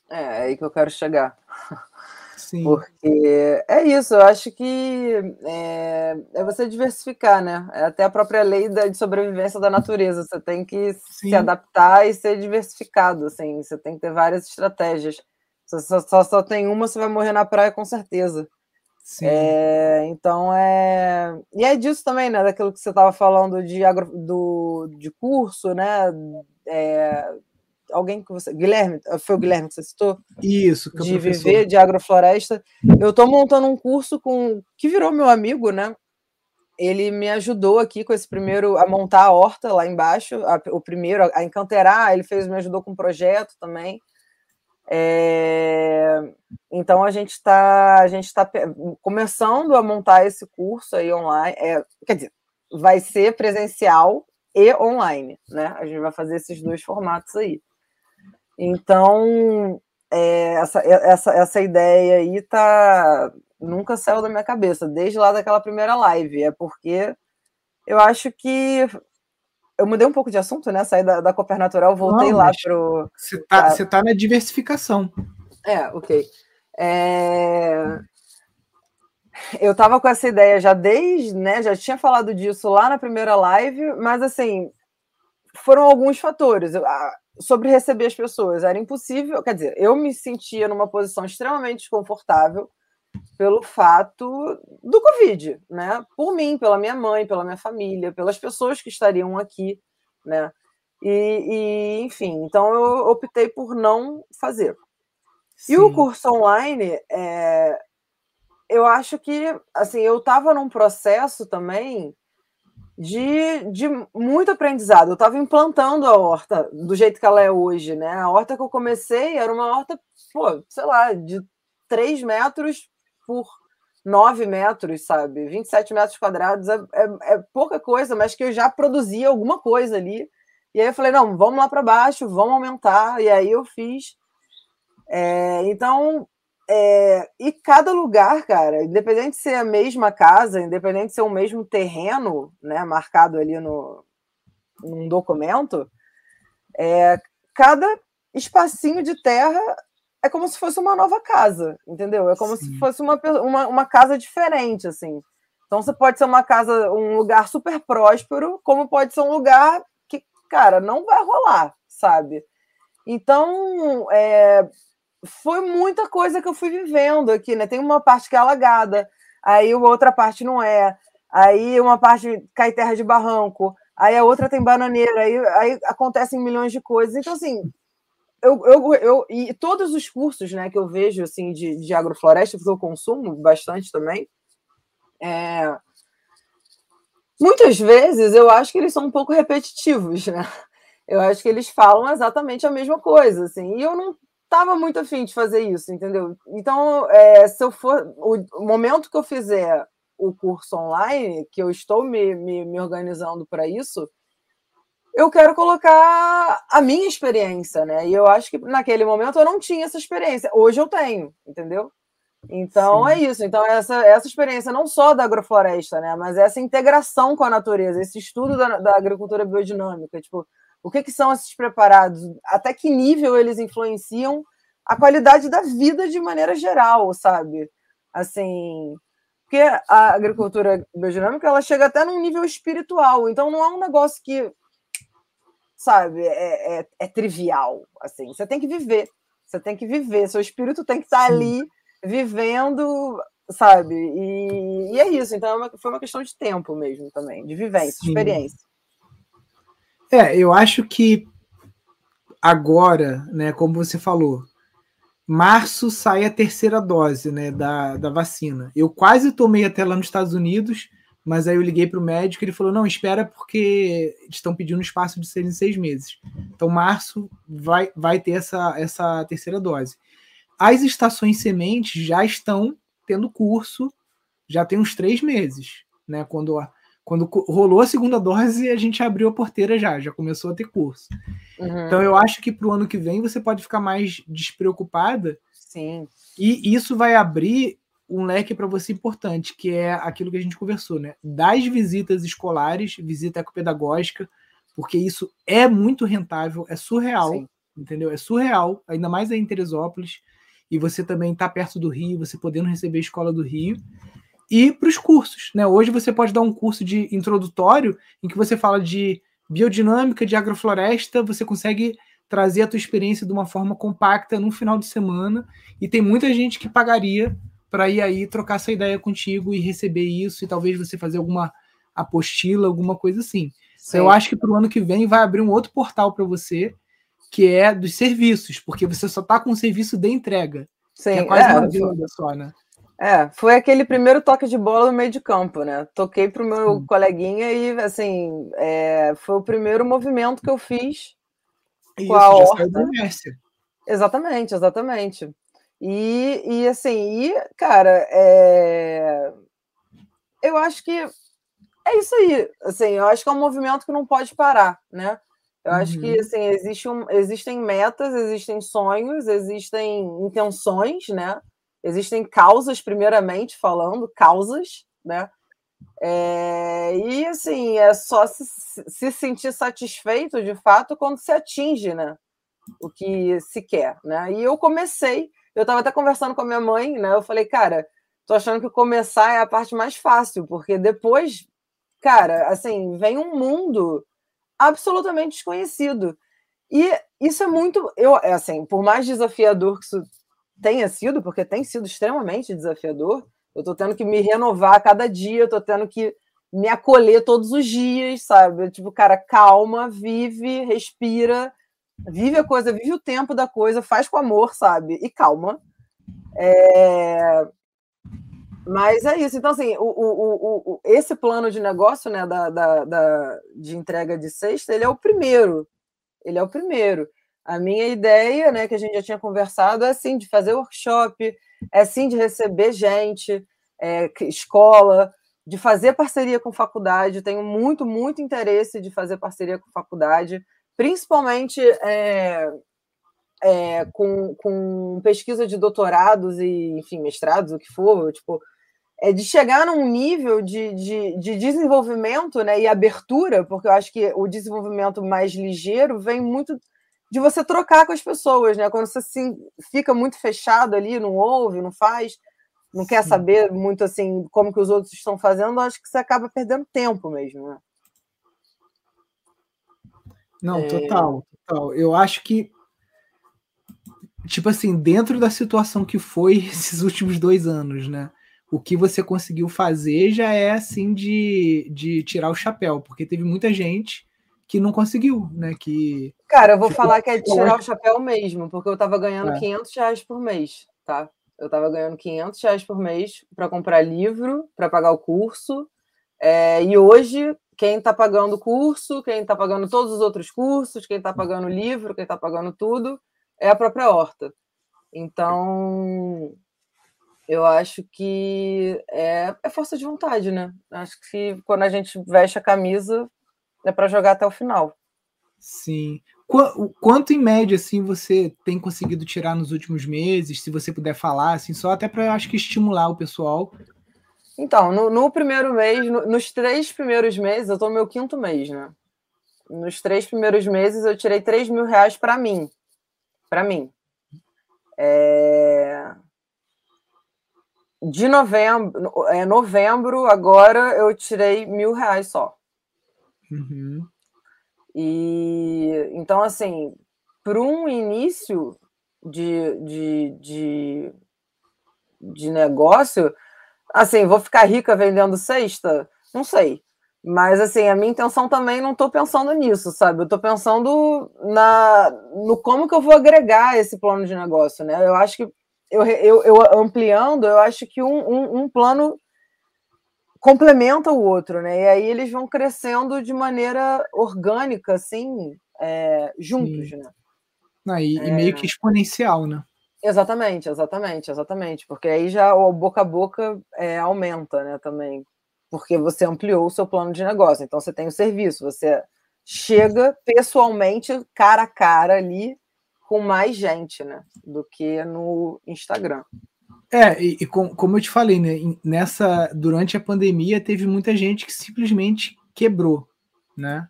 É, é aí que eu quero chegar. [LAUGHS] Sim. Porque é isso, eu acho que é, é, você diversificar, né? É até a própria lei da, de sobrevivência da natureza. Você tem que Sim. se adaptar e ser diversificado, assim. Você tem que ter várias estratégias. Se você só, só tem uma, você vai morrer na praia com certeza. É, então é. E é disso também, né? Daquilo que você estava falando de, agro, do, de curso, né? É, alguém que você. Guilherme, foi o Guilherme que você citou? Isso, que de viver de agrofloresta. Eu estou montando um curso com que virou meu amigo, né? Ele me ajudou aqui com esse primeiro a montar a horta lá embaixo, a, o primeiro a encanteirar, ele fez me ajudou com um projeto também. É, então a gente está a gente está começando a montar esse curso aí online. É, quer dizer, vai ser presencial e online, né? A gente vai fazer esses dois formatos aí. Então, é, essa, essa, essa ideia aí tá, nunca saiu da minha cabeça, desde lá daquela primeira live. É porque eu acho que eu mudei um pouco de assunto, né? Saí da, da Cooper Natural, voltei Não, lá pro. Você tá, você tá na diversificação. É, ok. É... eu estava com essa ideia já desde, né? Já tinha falado disso lá na primeira live, mas assim foram alguns fatores sobre receber as pessoas. Era impossível, quer dizer, eu me sentia numa posição extremamente desconfortável pelo fato do Covid, né? Por mim, pela minha mãe, pela minha família, pelas pessoas que estariam aqui, né? E, e enfim, então eu optei por não fazer. Sim. E o curso online, é, eu acho que, assim, eu estava num processo também de, de muito aprendizado. Eu estava implantando a horta do jeito que ela é hoje, né? A horta que eu comecei era uma horta, pô, sei lá, de 3 metros por 9 metros, sabe? 27 metros quadrados é, é, é pouca coisa, mas que eu já produzia alguma coisa ali. E aí eu falei, não, vamos lá para baixo, vamos aumentar. E aí eu fiz. É, então, é, e cada lugar, cara, independente de ser a mesma casa, independente de ser o mesmo terreno, né, marcado ali no num documento, é, cada espacinho de terra é como se fosse uma nova casa, entendeu? É como Sim. se fosse uma, uma, uma casa diferente, assim. Então você pode ser uma casa, um lugar super próspero, como pode ser um lugar que, cara, não vai rolar, sabe? Então, é, foi muita coisa que eu fui vivendo aqui, né? Tem uma parte que é alagada, aí outra parte não é, aí uma parte cai terra de barranco, aí a outra tem bananeira, aí, aí acontecem milhões de coisas. Então, assim, eu, eu, eu e todos os cursos né, que eu vejo assim, de, de agrofloresta, porque eu consumo bastante também, é... muitas vezes eu acho que eles são um pouco repetitivos, né? Eu acho que eles falam exatamente a mesma coisa, assim, e eu não estava muito afim de fazer isso, entendeu? Então, é, se eu for. O momento que eu fizer o curso online, que eu estou me, me, me organizando para isso, eu quero colocar a minha experiência, né? E eu acho que naquele momento eu não tinha essa experiência. Hoje eu tenho, entendeu? Então Sim. é isso. Então, essa, essa experiência não só da agrofloresta, né? Mas essa integração com a natureza, esse estudo da, da agricultura biodinâmica, tipo, o que, que são esses preparados? Até que nível eles influenciam a qualidade da vida de maneira geral, sabe? Assim, porque a agricultura biodinâmica ela chega até num nível espiritual, então não é um negócio que, sabe, é, é, é trivial. Assim, você tem que viver, você tem que viver, seu espírito tem que estar ali vivendo, sabe? E, e é isso. Então é uma, foi uma questão de tempo mesmo também, de vivência, Sim. experiência. É, eu acho que agora, né, como você falou, março sai a terceira dose né, da, da vacina. Eu quase tomei até lá nos Estados Unidos, mas aí eu liguei para o médico e ele falou: não, espera, porque estão pedindo espaço de seis em seis meses. Então, março vai, vai ter essa, essa terceira dose. As estações sementes já estão tendo curso, já tem uns três meses, né? Quando quando rolou a segunda dose, a gente abriu a porteira já, já começou a ter curso. Uhum. Então eu acho que para o ano que vem você pode ficar mais despreocupada. Sim. E isso vai abrir um leque para você importante, que é aquilo que a gente conversou, né? Das visitas escolares, visita ecopedagógica, porque isso é muito rentável, é surreal, Sim. entendeu? É surreal, ainda mais aí em Teresópolis. E você também está perto do Rio, você podendo receber a escola do Rio e para os cursos. Né? Hoje você pode dar um curso de introdutório em que você fala de biodinâmica, de agrofloresta, você consegue trazer a tua experiência de uma forma compacta num final de semana e tem muita gente que pagaria para ir aí trocar essa ideia contigo e receber isso e talvez você fazer alguma apostila, alguma coisa assim. Então, eu acho que para o ano que vem vai abrir um outro portal para você que é dos serviços, porque você só está com o serviço de entrega. Sim, é quase é, uma venda só, né? É, foi aquele primeiro toque de bola no meio de campo, né? Toquei pro meu Sim. coleguinha e, assim, é, foi o primeiro movimento que eu fiz Isso, com a horta. Exatamente, exatamente. E, e assim, e, cara, é... eu acho que é isso aí. Assim, eu acho que é um movimento que não pode parar, né? Eu uhum. acho que uhum. assim, existe um, existem metas, existem sonhos, existem intenções, né? Existem causas, primeiramente falando, causas, né? É, e assim, é só se, se sentir satisfeito de fato quando se atinge né, o que se quer. Né? E eu comecei, eu estava até conversando com a minha mãe, né? Eu falei, cara, tô achando que começar é a parte mais fácil, porque depois, cara, assim, vem um mundo absolutamente desconhecido. E isso é muito, eu, é assim, por mais desafiador que isso tenha sido, porque tem sido extremamente desafiador, eu estou tendo que me renovar a cada dia, estou tendo que me acolher todos os dias, sabe? Tipo, cara, calma, vive, respira, vive a coisa, vive o tempo da coisa, faz com amor, sabe? E calma. É... Mas é isso. Então, assim, o, o, o, esse plano de negócio né, da, da, da, de entrega de sexta, ele é o primeiro. Ele é o primeiro. A minha ideia, né, que a gente já tinha conversado, é assim, de fazer workshop, é assim de receber gente, é, escola, de fazer parceria com faculdade. Tenho muito, muito interesse de fazer parceria com faculdade, principalmente é, é, com, com pesquisa de doutorados e, enfim, mestrados, o que for, tipo, é de chegar num nível de, de, de, desenvolvimento né, e abertura, porque eu acho que o desenvolvimento mais ligeiro vem muito de você trocar com as pessoas, né? Quando você assim, fica muito fechado ali, não ouve, não faz, não quer saber muito assim como que os outros estão fazendo, acho que você acaba perdendo tempo mesmo, né? Não, é... total, total. Eu acho que tipo assim, dentro da situação que foi [LAUGHS] esses últimos dois anos, né? O que você conseguiu fazer já é assim de, de tirar o chapéu, porque teve muita gente que não conseguiu, né? Que cara, eu vou falar que é tirar o chapéu mesmo, porque eu tava ganhando é. 500 reais por mês, tá? Eu tava ganhando 500 reais por mês para comprar livro, para pagar o curso, é, e hoje quem está pagando o curso, quem está pagando todos os outros cursos, quem está pagando o livro, quem está pagando tudo, é a própria horta. Então, eu acho que é, é força de vontade, né? Acho que quando a gente veste a camisa, é para jogar até o final. Sim. Quanto em média assim você tem conseguido tirar nos últimos meses? Se você puder falar, assim, só até para acho que estimular o pessoal. Então, no, no primeiro mês, no, nos três primeiros meses, eu estou no meu quinto mês, né? Nos três primeiros meses eu tirei 3 mil reais para mim. Para mim. É... De novembro, é, novembro, agora eu tirei mil reais só. Uhum. E então, assim, para um início de, de, de, de negócio, assim, vou ficar rica vendendo cesta? Não sei. Mas assim, a minha intenção também não estou pensando nisso, sabe? Eu estou pensando na, no como que eu vou agregar esse plano de negócio, né? Eu acho que eu, eu, eu ampliando, eu acho que um, um, um plano complementa o outro, né? E aí eles vão crescendo de maneira orgânica, assim, é, juntos, Sim. né? Ah, e, é... e, meio que exponencial, né? Exatamente, exatamente, exatamente. Porque aí já o boca a boca é, aumenta, né, também. Porque você ampliou o seu plano de negócio. Então você tem o serviço, você chega pessoalmente, cara a cara ali, com mais gente, né? Do que no Instagram. É, e, e com, como eu te falei, né, nessa durante a pandemia teve muita gente que simplesmente quebrou, né?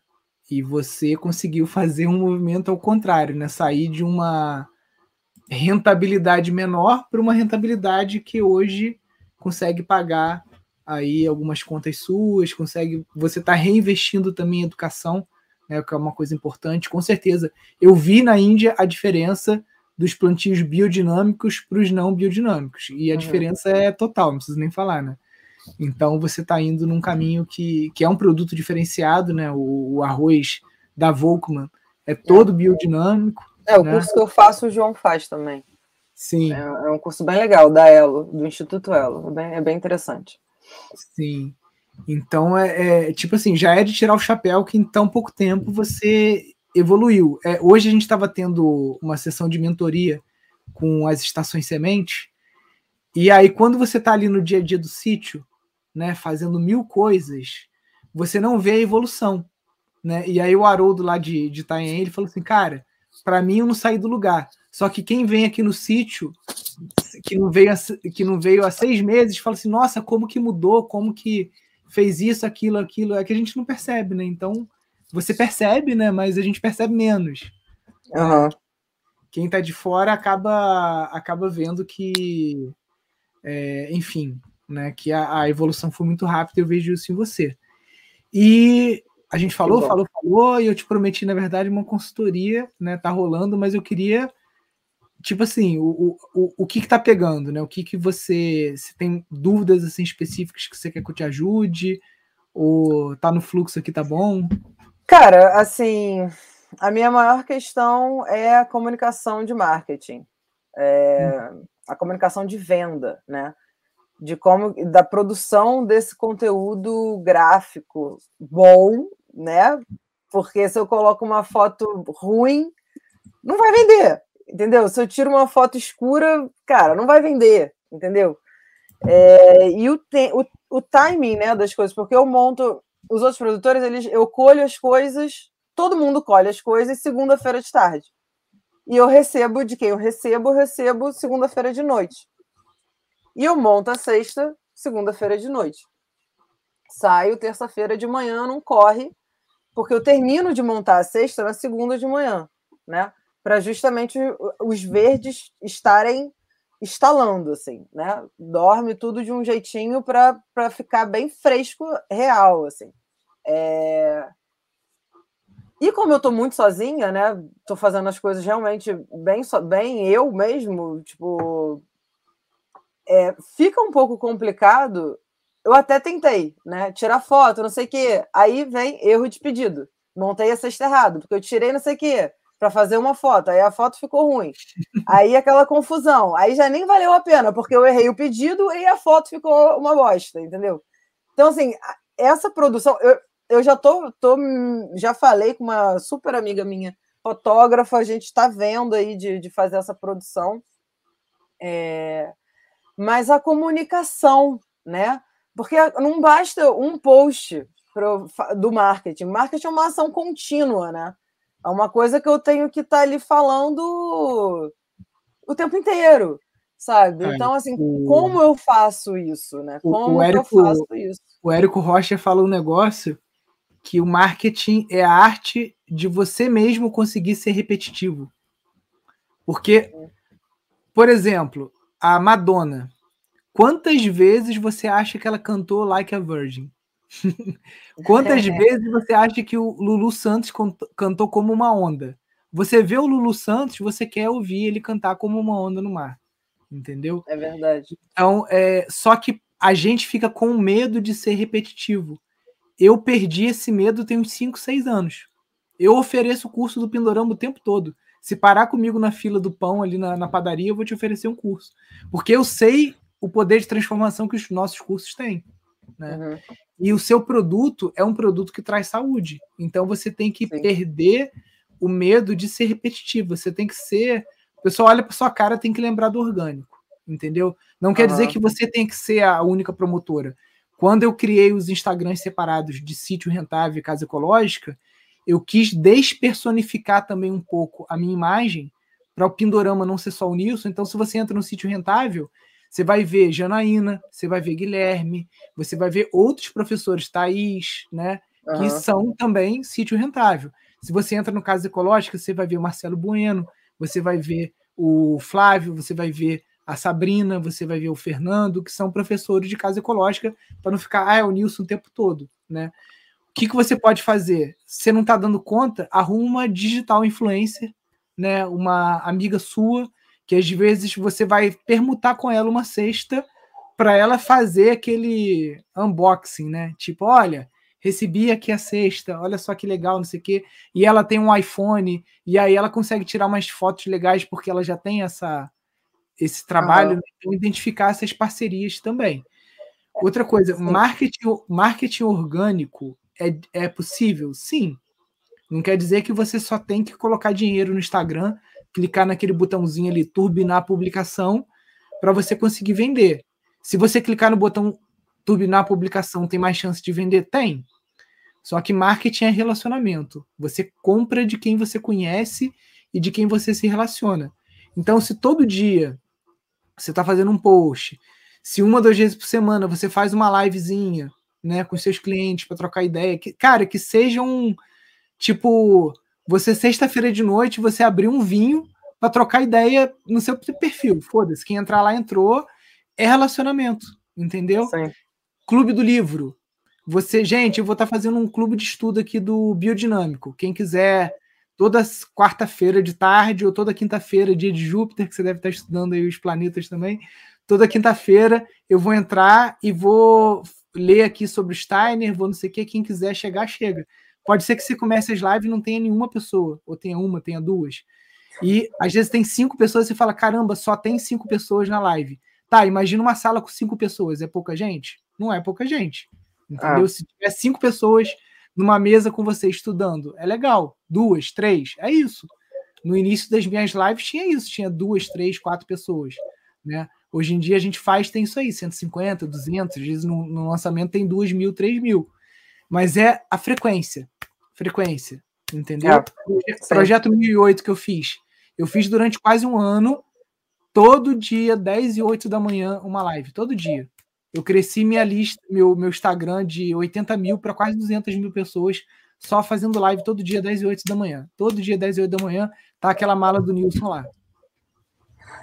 E você conseguiu fazer um movimento ao contrário, né? Sair de uma rentabilidade menor para uma rentabilidade que hoje consegue pagar aí algumas contas suas, consegue. Você está reinvestindo também em educação, né? Que é uma coisa importante, com certeza. Eu vi na Índia a diferença dos plantios biodinâmicos para os não biodinâmicos. E a uhum. diferença é total, não preciso nem falar, né? Então você está indo num caminho que, que é um produto diferenciado, né? O, o arroz da Volkmann é todo é. biodinâmico. É, o né? curso que eu faço, o João faz também. Sim. É, é um curso bem legal, da Elo, do Instituto Elo. É bem, é bem interessante. Sim. Então é, é, tipo assim, já é de tirar o chapéu que em tão pouco tempo você evoluiu. É, hoje a gente estava tendo uma sessão de mentoria com as estações semente, e aí quando você está ali no dia a dia do sítio, né, fazendo mil coisas, você não vê a evolução. Né? E aí o Haroldo lá de, de ele falou assim, cara, para mim eu não saí do lugar. Só que quem vem aqui no sítio, que não veio a, que não veio há seis meses, fala assim, nossa, como que mudou, como que fez isso, aquilo, aquilo, é que a gente não percebe, né? Então, você percebe, né? Mas a gente percebe menos. Uhum. Quem está de fora acaba acaba vendo que é, enfim, né, que a, a, evolução foi muito rápida, eu vejo isso em você. E a gente falou, falou, falou, e eu te prometi, na verdade, uma consultoria, né, tá rolando, mas eu queria, tipo assim, o, o, o que que tá pegando, né, o que que você, se tem dúvidas, assim, específicas que você quer que eu te ajude, ou tá no fluxo aqui, tá bom? Cara, assim, a minha maior questão é a comunicação de marketing, é, a comunicação de venda, né? De como da produção desse conteúdo gráfico bom, né? Porque se eu coloco uma foto ruim, não vai vender, entendeu? Se eu tiro uma foto escura, cara, não vai vender, entendeu? É, e o, te, o, o timing né, das coisas, porque eu monto. Os outros produtores, eles, eu colho as coisas todo mundo colhe as coisas segunda-feira de tarde. E eu recebo de quem eu recebo, eu recebo segunda-feira de noite. E eu monto a sexta, segunda-feira de noite. Saio terça-feira de manhã, não corre, porque eu termino de montar a sexta na segunda de manhã, né? Para justamente os verdes estarem instalando, assim, né? Dorme tudo de um jeitinho para ficar bem fresco, real, assim. É... E como eu tô muito sozinha, né? Tô fazendo as coisas realmente bem, so, bem eu mesmo, tipo. É, fica um pouco complicado. Eu até tentei, né? Tirar foto, não sei o quê. Aí vem erro de pedido. Montei a cesta errado, porque eu tirei não sei o quê para fazer uma foto. Aí a foto ficou ruim. Aí aquela confusão. Aí já nem valeu a pena, porque eu errei o pedido e a foto ficou uma bosta, entendeu? Então, assim, essa produção. Eu, eu já tô, tô, já falei com uma super amiga minha, fotógrafa, a gente está vendo aí de, de fazer essa produção. É, mas a comunicação, né? Porque não basta um post pro, do marketing. Marketing é uma ação contínua, né? É uma coisa que eu tenho que estar tá ali falando o tempo inteiro, sabe? É, então, assim, o... como eu faço isso, né? Como o, o Érico, eu faço isso? O Érico Rocha fala um negócio que o marketing é a arte de você mesmo conseguir ser repetitivo. Porque, por exemplo, a Madonna. Quantas vezes você acha que ela cantou Like a Virgin? [LAUGHS] Quantas [LAUGHS] vezes você acha que o Lulu Santos cantou como uma onda? Você vê o Lulu Santos, você quer ouvir ele cantar como uma onda no mar. Entendeu? É verdade. Então, é, só que a gente fica com medo de ser repetitivo eu perdi esse medo tem uns 5, 6 anos. Eu ofereço o curso do Pindorama o tempo todo. Se parar comigo na fila do pão ali na, na, padaria, eu vou te oferecer um curso. Porque eu sei o poder de transformação que os nossos cursos têm. Né? Uhum. E o seu produto é um produto que traz saúde. Então você tem que Sim. perder o medo de ser repetitivo. Você tem que ser. O pessoal olha para sua cara, tem que lembrar do orgânico. Entendeu? Não uhum. quer dizer que você tem que ser a única promotora. Quando eu criei os Instagrams separados de sítio rentável e casa ecológica, eu quis despersonificar também um pouco a minha imagem para o Pindorama não ser só o Nilson. Então, se você entra no sítio rentável, você vai ver Janaína, você vai ver Guilherme, você vai ver outros professores, Thaís, né? Uhum. Que são também sítio rentável. Se você entra no Casa Ecológica, você vai ver o Marcelo Bueno, você vai ver o Flávio, você vai ver a Sabrina, você vai ver o Fernando, que são professores de casa ecológica, para não ficar, ah, é o Nilson o tempo todo, né? O que, que você pode fazer? Você não está dando conta? Arruma uma digital influencer, né? Uma amiga sua, que às vezes você vai permutar com ela uma cesta para ela fazer aquele unboxing, né? Tipo, olha, recebi aqui a cesta, olha só que legal, não sei o quê. E ela tem um iPhone, e aí ela consegue tirar umas fotos legais porque ela já tem essa esse trabalho, uhum. identificar essas parcerias também. Outra coisa, marketing, marketing orgânico é, é possível? Sim. Não quer dizer que você só tem que colocar dinheiro no Instagram, clicar naquele botãozinho ali, turbinar a publicação, para você conseguir vender. Se você clicar no botão turbinar a publicação, tem mais chance de vender? Tem. Só que marketing é relacionamento. Você compra de quem você conhece e de quem você se relaciona. Então, se todo dia você está fazendo um post, se uma duas vezes por semana você faz uma livezinha, né, com seus clientes para trocar ideia, que, cara, que seja um tipo, você sexta-feira de noite você abrir um vinho para trocar ideia no seu perfil. Foda-se, quem entrar lá entrou é relacionamento, entendeu? Sim. Clube do livro. Você, gente, eu vou estar tá fazendo um clube de estudo aqui do biodinâmico. Quem quiser, toda quarta-feira de tarde ou toda quinta-feira, dia de Júpiter, que você deve estar estudando aí os planetas também. Toda quinta-feira eu vou entrar e vou ler aqui sobre Steiner, vou não sei o que. Quem quiser chegar, chega. Pode ser que você comece as lives e não tenha nenhuma pessoa, ou tenha uma, tenha duas. E às vezes tem cinco pessoas e você fala: caramba, só tem cinco pessoas na live. Tá, imagina uma sala com cinco pessoas. É pouca gente? Não é pouca gente. Entendeu? Ah. Se tiver cinco pessoas numa mesa com você estudando, é legal. Duas, três, é isso. No início das minhas lives tinha isso, tinha duas, três, quatro pessoas. Né? Hoje em dia a gente faz, tem isso aí, 150, 200, às vezes no, no lançamento tem 2 mil, 3 mil. Mas é a frequência. Frequência. Entendeu? É, Projeto 1008 que eu fiz. Eu fiz durante quase um ano, todo dia, 10 e 8 da manhã, uma live. Todo dia. Eu cresci minha lista, meu, meu Instagram de 80 mil para quase 200 mil pessoas, só fazendo live todo dia, 10 e 8 da manhã. Todo dia, 10 e 8 da manhã, tá aquela mala do Nilson lá.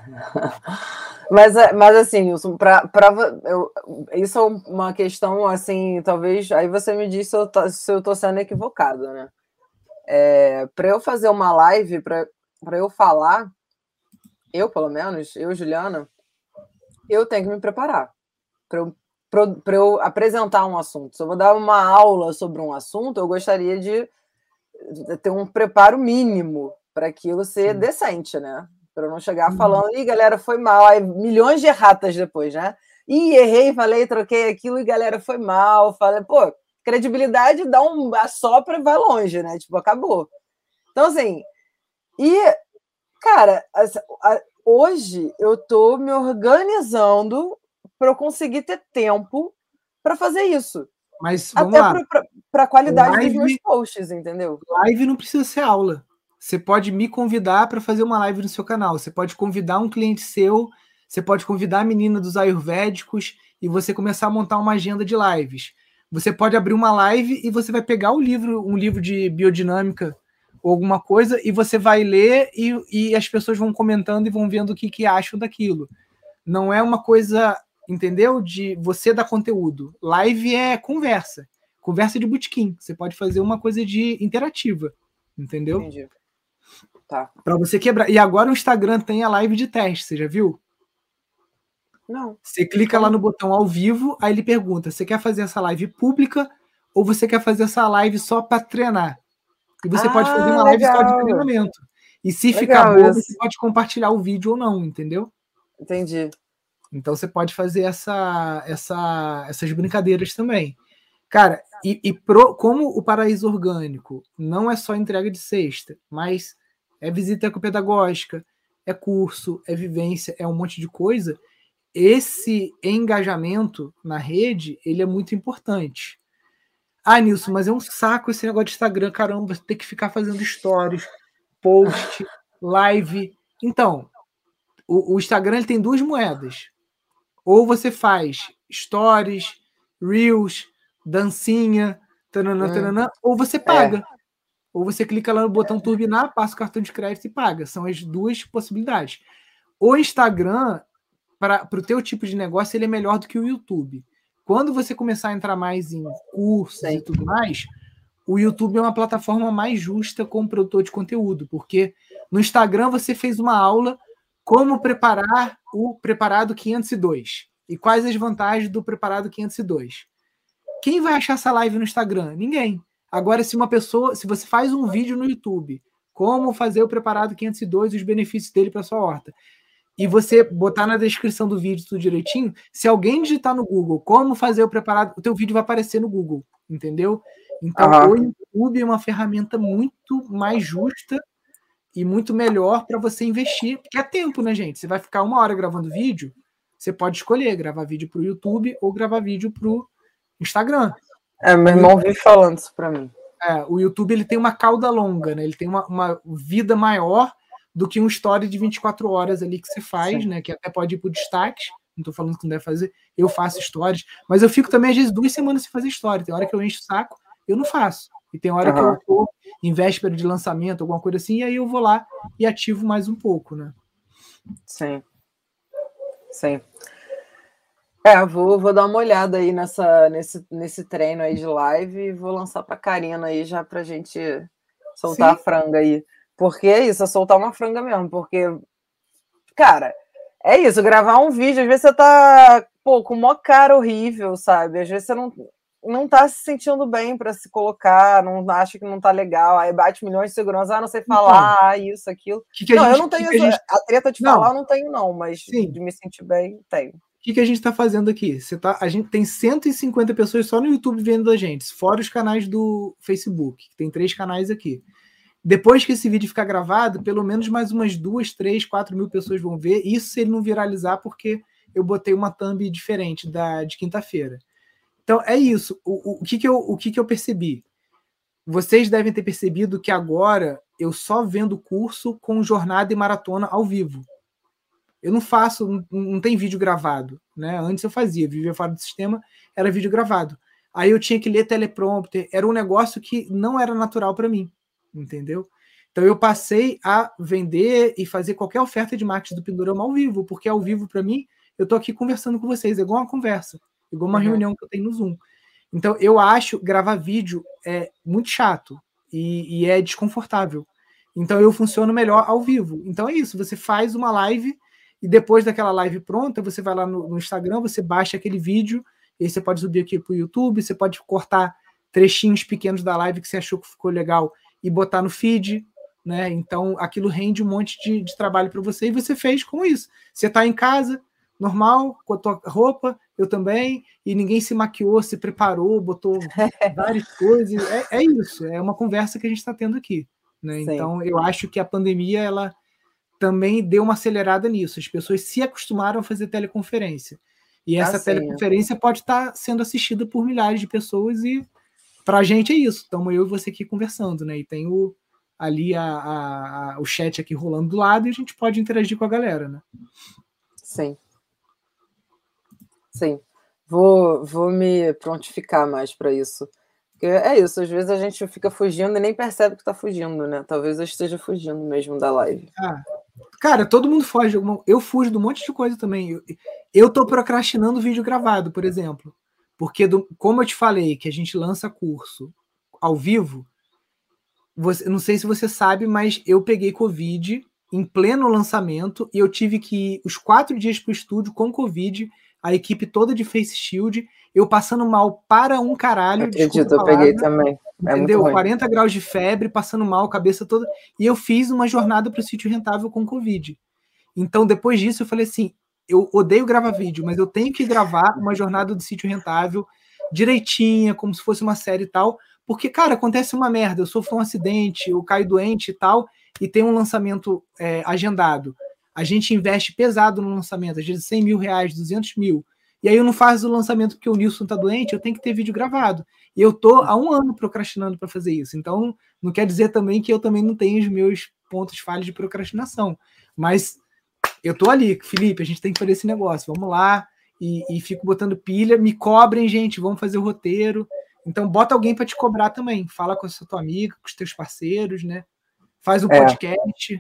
[LAUGHS] Mas, é, mas assim, Nilson, pra, pra, eu, isso é uma questão, assim, talvez. Aí você me diz se eu, tô, se eu tô sendo equivocado, né? É, para eu fazer uma live, para eu falar, eu pelo menos, eu, Juliana, eu tenho que me preparar para eu, eu apresentar um assunto. Se eu vou dar uma aula sobre um assunto, eu gostaria de ter um preparo mínimo para aquilo ser Sim. decente, né? Para não chegar uhum. falando, e galera, foi mal. Aí milhões de erratas depois, né? E errei, falei, troquei aquilo e galera, foi mal. Falei, pô, credibilidade dá um assopra e vai longe, né? Tipo, acabou. Então, assim, e, cara, hoje eu tô me organizando para eu conseguir ter tempo para fazer isso. Mas vamos Até para a qualidade live, dos meus posts, entendeu? Live não precisa ser aula. Você pode me convidar para fazer uma live no seu canal. Você pode convidar um cliente seu, você pode convidar a menina dos ayurvédicos e você começar a montar uma agenda de lives. Você pode abrir uma live e você vai pegar o livro, um livro de biodinâmica ou alguma coisa, e você vai ler e, e as pessoas vão comentando e vão vendo o que, que acham daquilo. Não é uma coisa, entendeu? De você dar conteúdo. Live é conversa. Conversa de botequim. Você pode fazer uma coisa de interativa. Entendeu? Entendi. Tá. Para você quebrar. E agora o Instagram tem a live de teste, você já viu? Não. Você clica lá no botão ao vivo, aí ele pergunta: você quer fazer essa live pública ou você quer fazer essa live só para treinar? E você ah, pode fazer uma live legal. só de treinamento. E se legal, ficar bom, você pode compartilhar o vídeo ou não, entendeu? Entendi. Então você pode fazer essa, essa, essas brincadeiras também. Cara, e, e pro, como o paraíso orgânico não é só entrega de sexta, mas é visita ecopedagógica, é curso, é vivência, é um monte de coisa. Esse engajamento na rede, ele é muito importante. Ah, Nilson, mas é um saco esse negócio de Instagram, caramba, ter que ficar fazendo stories, post, live. Então, o, o Instagram tem duas moedas. Ou você faz stories, reels, dancinha, tanana, hum. ou você paga. É ou você clica lá no botão turbinar, passa o cartão de crédito e paga. São as duas possibilidades. O Instagram, para o teu tipo de negócio, ele é melhor do que o YouTube. Quando você começar a entrar mais em cursos Sim. e tudo mais, o YouTube é uma plataforma mais justa como produtor de conteúdo, porque no Instagram você fez uma aula como preparar o preparado 502 e quais as vantagens do preparado 502. Quem vai achar essa live no Instagram? Ninguém. Agora, se uma pessoa, se você faz um vídeo no YouTube, como fazer o preparado 502 e os benefícios dele para sua horta, e você botar na descrição do vídeo tudo direitinho, se alguém digitar no Google como fazer o preparado, o teu vídeo vai aparecer no Google, entendeu? Então, uhum. o YouTube é uma ferramenta muito mais justa e muito melhor para você investir, porque é tempo, né, gente? Você vai ficar uma hora gravando vídeo, você pode escolher gravar vídeo para o YouTube ou gravar vídeo para o Instagram. É, meu irmão vive falando isso para mim. É, o YouTube ele tem uma cauda longa, né? Ele tem uma, uma vida maior do que um story de 24 horas ali que você faz, Sim. né? Que até pode ir pro destaque. Não tô falando que não deve fazer. Eu faço stories, mas eu fico também às vezes duas semanas sem fazer story. Tem hora que eu encho o saco, eu não faço. E tem hora uhum. que eu tô em véspera de lançamento, alguma coisa assim, e aí eu vou lá e ativo mais um pouco, né? Sim. Sim. É, vou, vou dar uma olhada aí nessa, nesse, nesse treino aí de live e vou lançar pra Karina aí já pra gente soltar Sim. a franga aí. Porque é isso, é soltar uma franga mesmo, porque, cara, é isso, gravar um vídeo, às vezes você tá, pô, com uma cara horrível, sabe? Às vezes você não, não tá se sentindo bem para se colocar, não acha que não tá legal, aí bate milhões de segurança, ah, não sei falar, então, isso, aquilo. Que que não, gente, eu não tenho que essa, gente... a treta de não. falar, eu não tenho, não, mas Sim. de me sentir bem, tenho. O que, que a gente está fazendo aqui? Você tá, a gente tem 150 pessoas só no YouTube vendo a gente, fora os canais do Facebook, tem três canais aqui. Depois que esse vídeo ficar gravado, pelo menos mais umas duas, três, quatro mil pessoas vão ver. Isso se ele não viralizar, porque eu botei uma thumb diferente da de quinta-feira. Então é isso. O, o, que, que, eu, o que, que eu percebi? Vocês devem ter percebido que agora eu só vendo curso com jornada e maratona ao vivo. Eu não faço, não, não tem vídeo gravado. Né? Antes eu fazia, vivia fora do sistema, era vídeo gravado. Aí eu tinha que ler teleprompter, era um negócio que não era natural para mim, entendeu? Então eu passei a vender e fazer qualquer oferta de marketing do Pindorama ao vivo, porque ao vivo para mim, eu tô aqui conversando com vocês, é igual uma conversa igual uma uhum. reunião que eu tenho no Zoom. Então, eu acho gravar vídeo é muito chato e, e, é desconfortável. Então, eu funciono melhor ao vivo. Então, é isso. Você faz uma live e depois daquela live pronta, você vai lá no, no Instagram, você baixa aquele vídeo e aí você pode subir aqui para o YouTube, você pode cortar trechinhos pequenos da live que você achou que ficou legal e botar no feed, né? Então, aquilo rende um monte de, de trabalho para você e você fez com isso. Você está em casa, normal, com a tua roupa, eu também, e ninguém se maquiou, se preparou, botou várias [LAUGHS] coisas. É, é, isso, é uma conversa que a gente está tendo aqui. Né? Então, eu acho que a pandemia ela também deu uma acelerada nisso. As pessoas se acostumaram a fazer teleconferência. E essa ah, teleconferência pode estar tá sendo assistida por milhares de pessoas e para a gente é isso. Estamos eu e você aqui conversando, né? E tem o, ali a, a, a, o chat aqui rolando do lado e a gente pode interagir com a galera, né? Sim. Sim, vou, vou me prontificar mais para isso. Porque é isso, às vezes a gente fica fugindo e nem percebe que está fugindo, né? Talvez eu esteja fugindo mesmo da live. Ah, cara, todo mundo foge. Eu fujo de um monte de coisa também. Eu, eu tô procrastinando vídeo gravado, por exemplo. Porque, do, como eu te falei, que a gente lança curso ao vivo, você, não sei se você sabe, mas eu peguei Covid em pleno lançamento e eu tive que ir os quatro dias para o estúdio com Covid a equipe toda de Face Shield, eu passando mal para um caralho. acredito, eu peguei também. É entendeu? 40 graus de febre, passando mal, cabeça toda. E eu fiz uma jornada para o sítio rentável com Covid. Então, depois disso, eu falei assim: eu odeio gravar vídeo, mas eu tenho que gravar uma jornada do sítio rentável direitinha, como se fosse uma série e tal. Porque, cara, acontece uma merda. Eu sofro um acidente, eu caio doente e tal, e tem um lançamento é, agendado a gente investe pesado no lançamento, às vezes 100 mil reais, 200 mil. E aí eu não faço o lançamento porque o Nilson tá doente, eu tenho que ter vídeo gravado. E eu tô há um ano procrastinando para fazer isso. Então, não quer dizer também que eu também não tenho os meus pontos falhos de procrastinação. Mas eu tô ali, Felipe, a gente tem que fazer esse negócio. Vamos lá. E, e fico botando pilha. Me cobrem, gente. Vamos fazer o roteiro. Então, bota alguém para te cobrar também. Fala com a sua tua amiga, com os teus parceiros, né? Faz um é. podcast.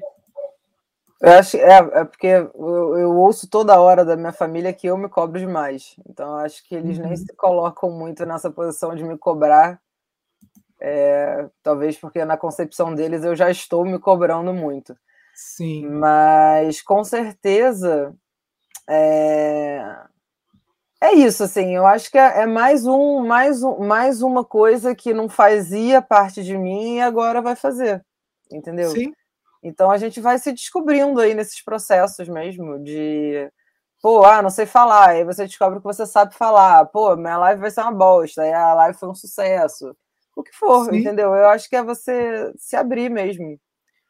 Eu acho é, é porque eu, eu, ouço toda hora da minha família que eu me cobro demais. Então acho que eles uhum. nem se colocam muito nessa posição de me cobrar. É, talvez porque na concepção deles eu já estou me cobrando muito. Sim. Mas com certeza é, é isso, assim. Eu acho que é, é mais um, mais um, mais uma coisa que não fazia parte de mim e agora vai fazer. Entendeu? Sim. Então a gente vai se descobrindo aí nesses processos mesmo de pô, ah, não sei falar, aí você descobre que você sabe falar, pô, minha live vai ser uma bosta, aí a live foi um sucesso. O que for, Sim. entendeu? Eu acho que é você se abrir mesmo.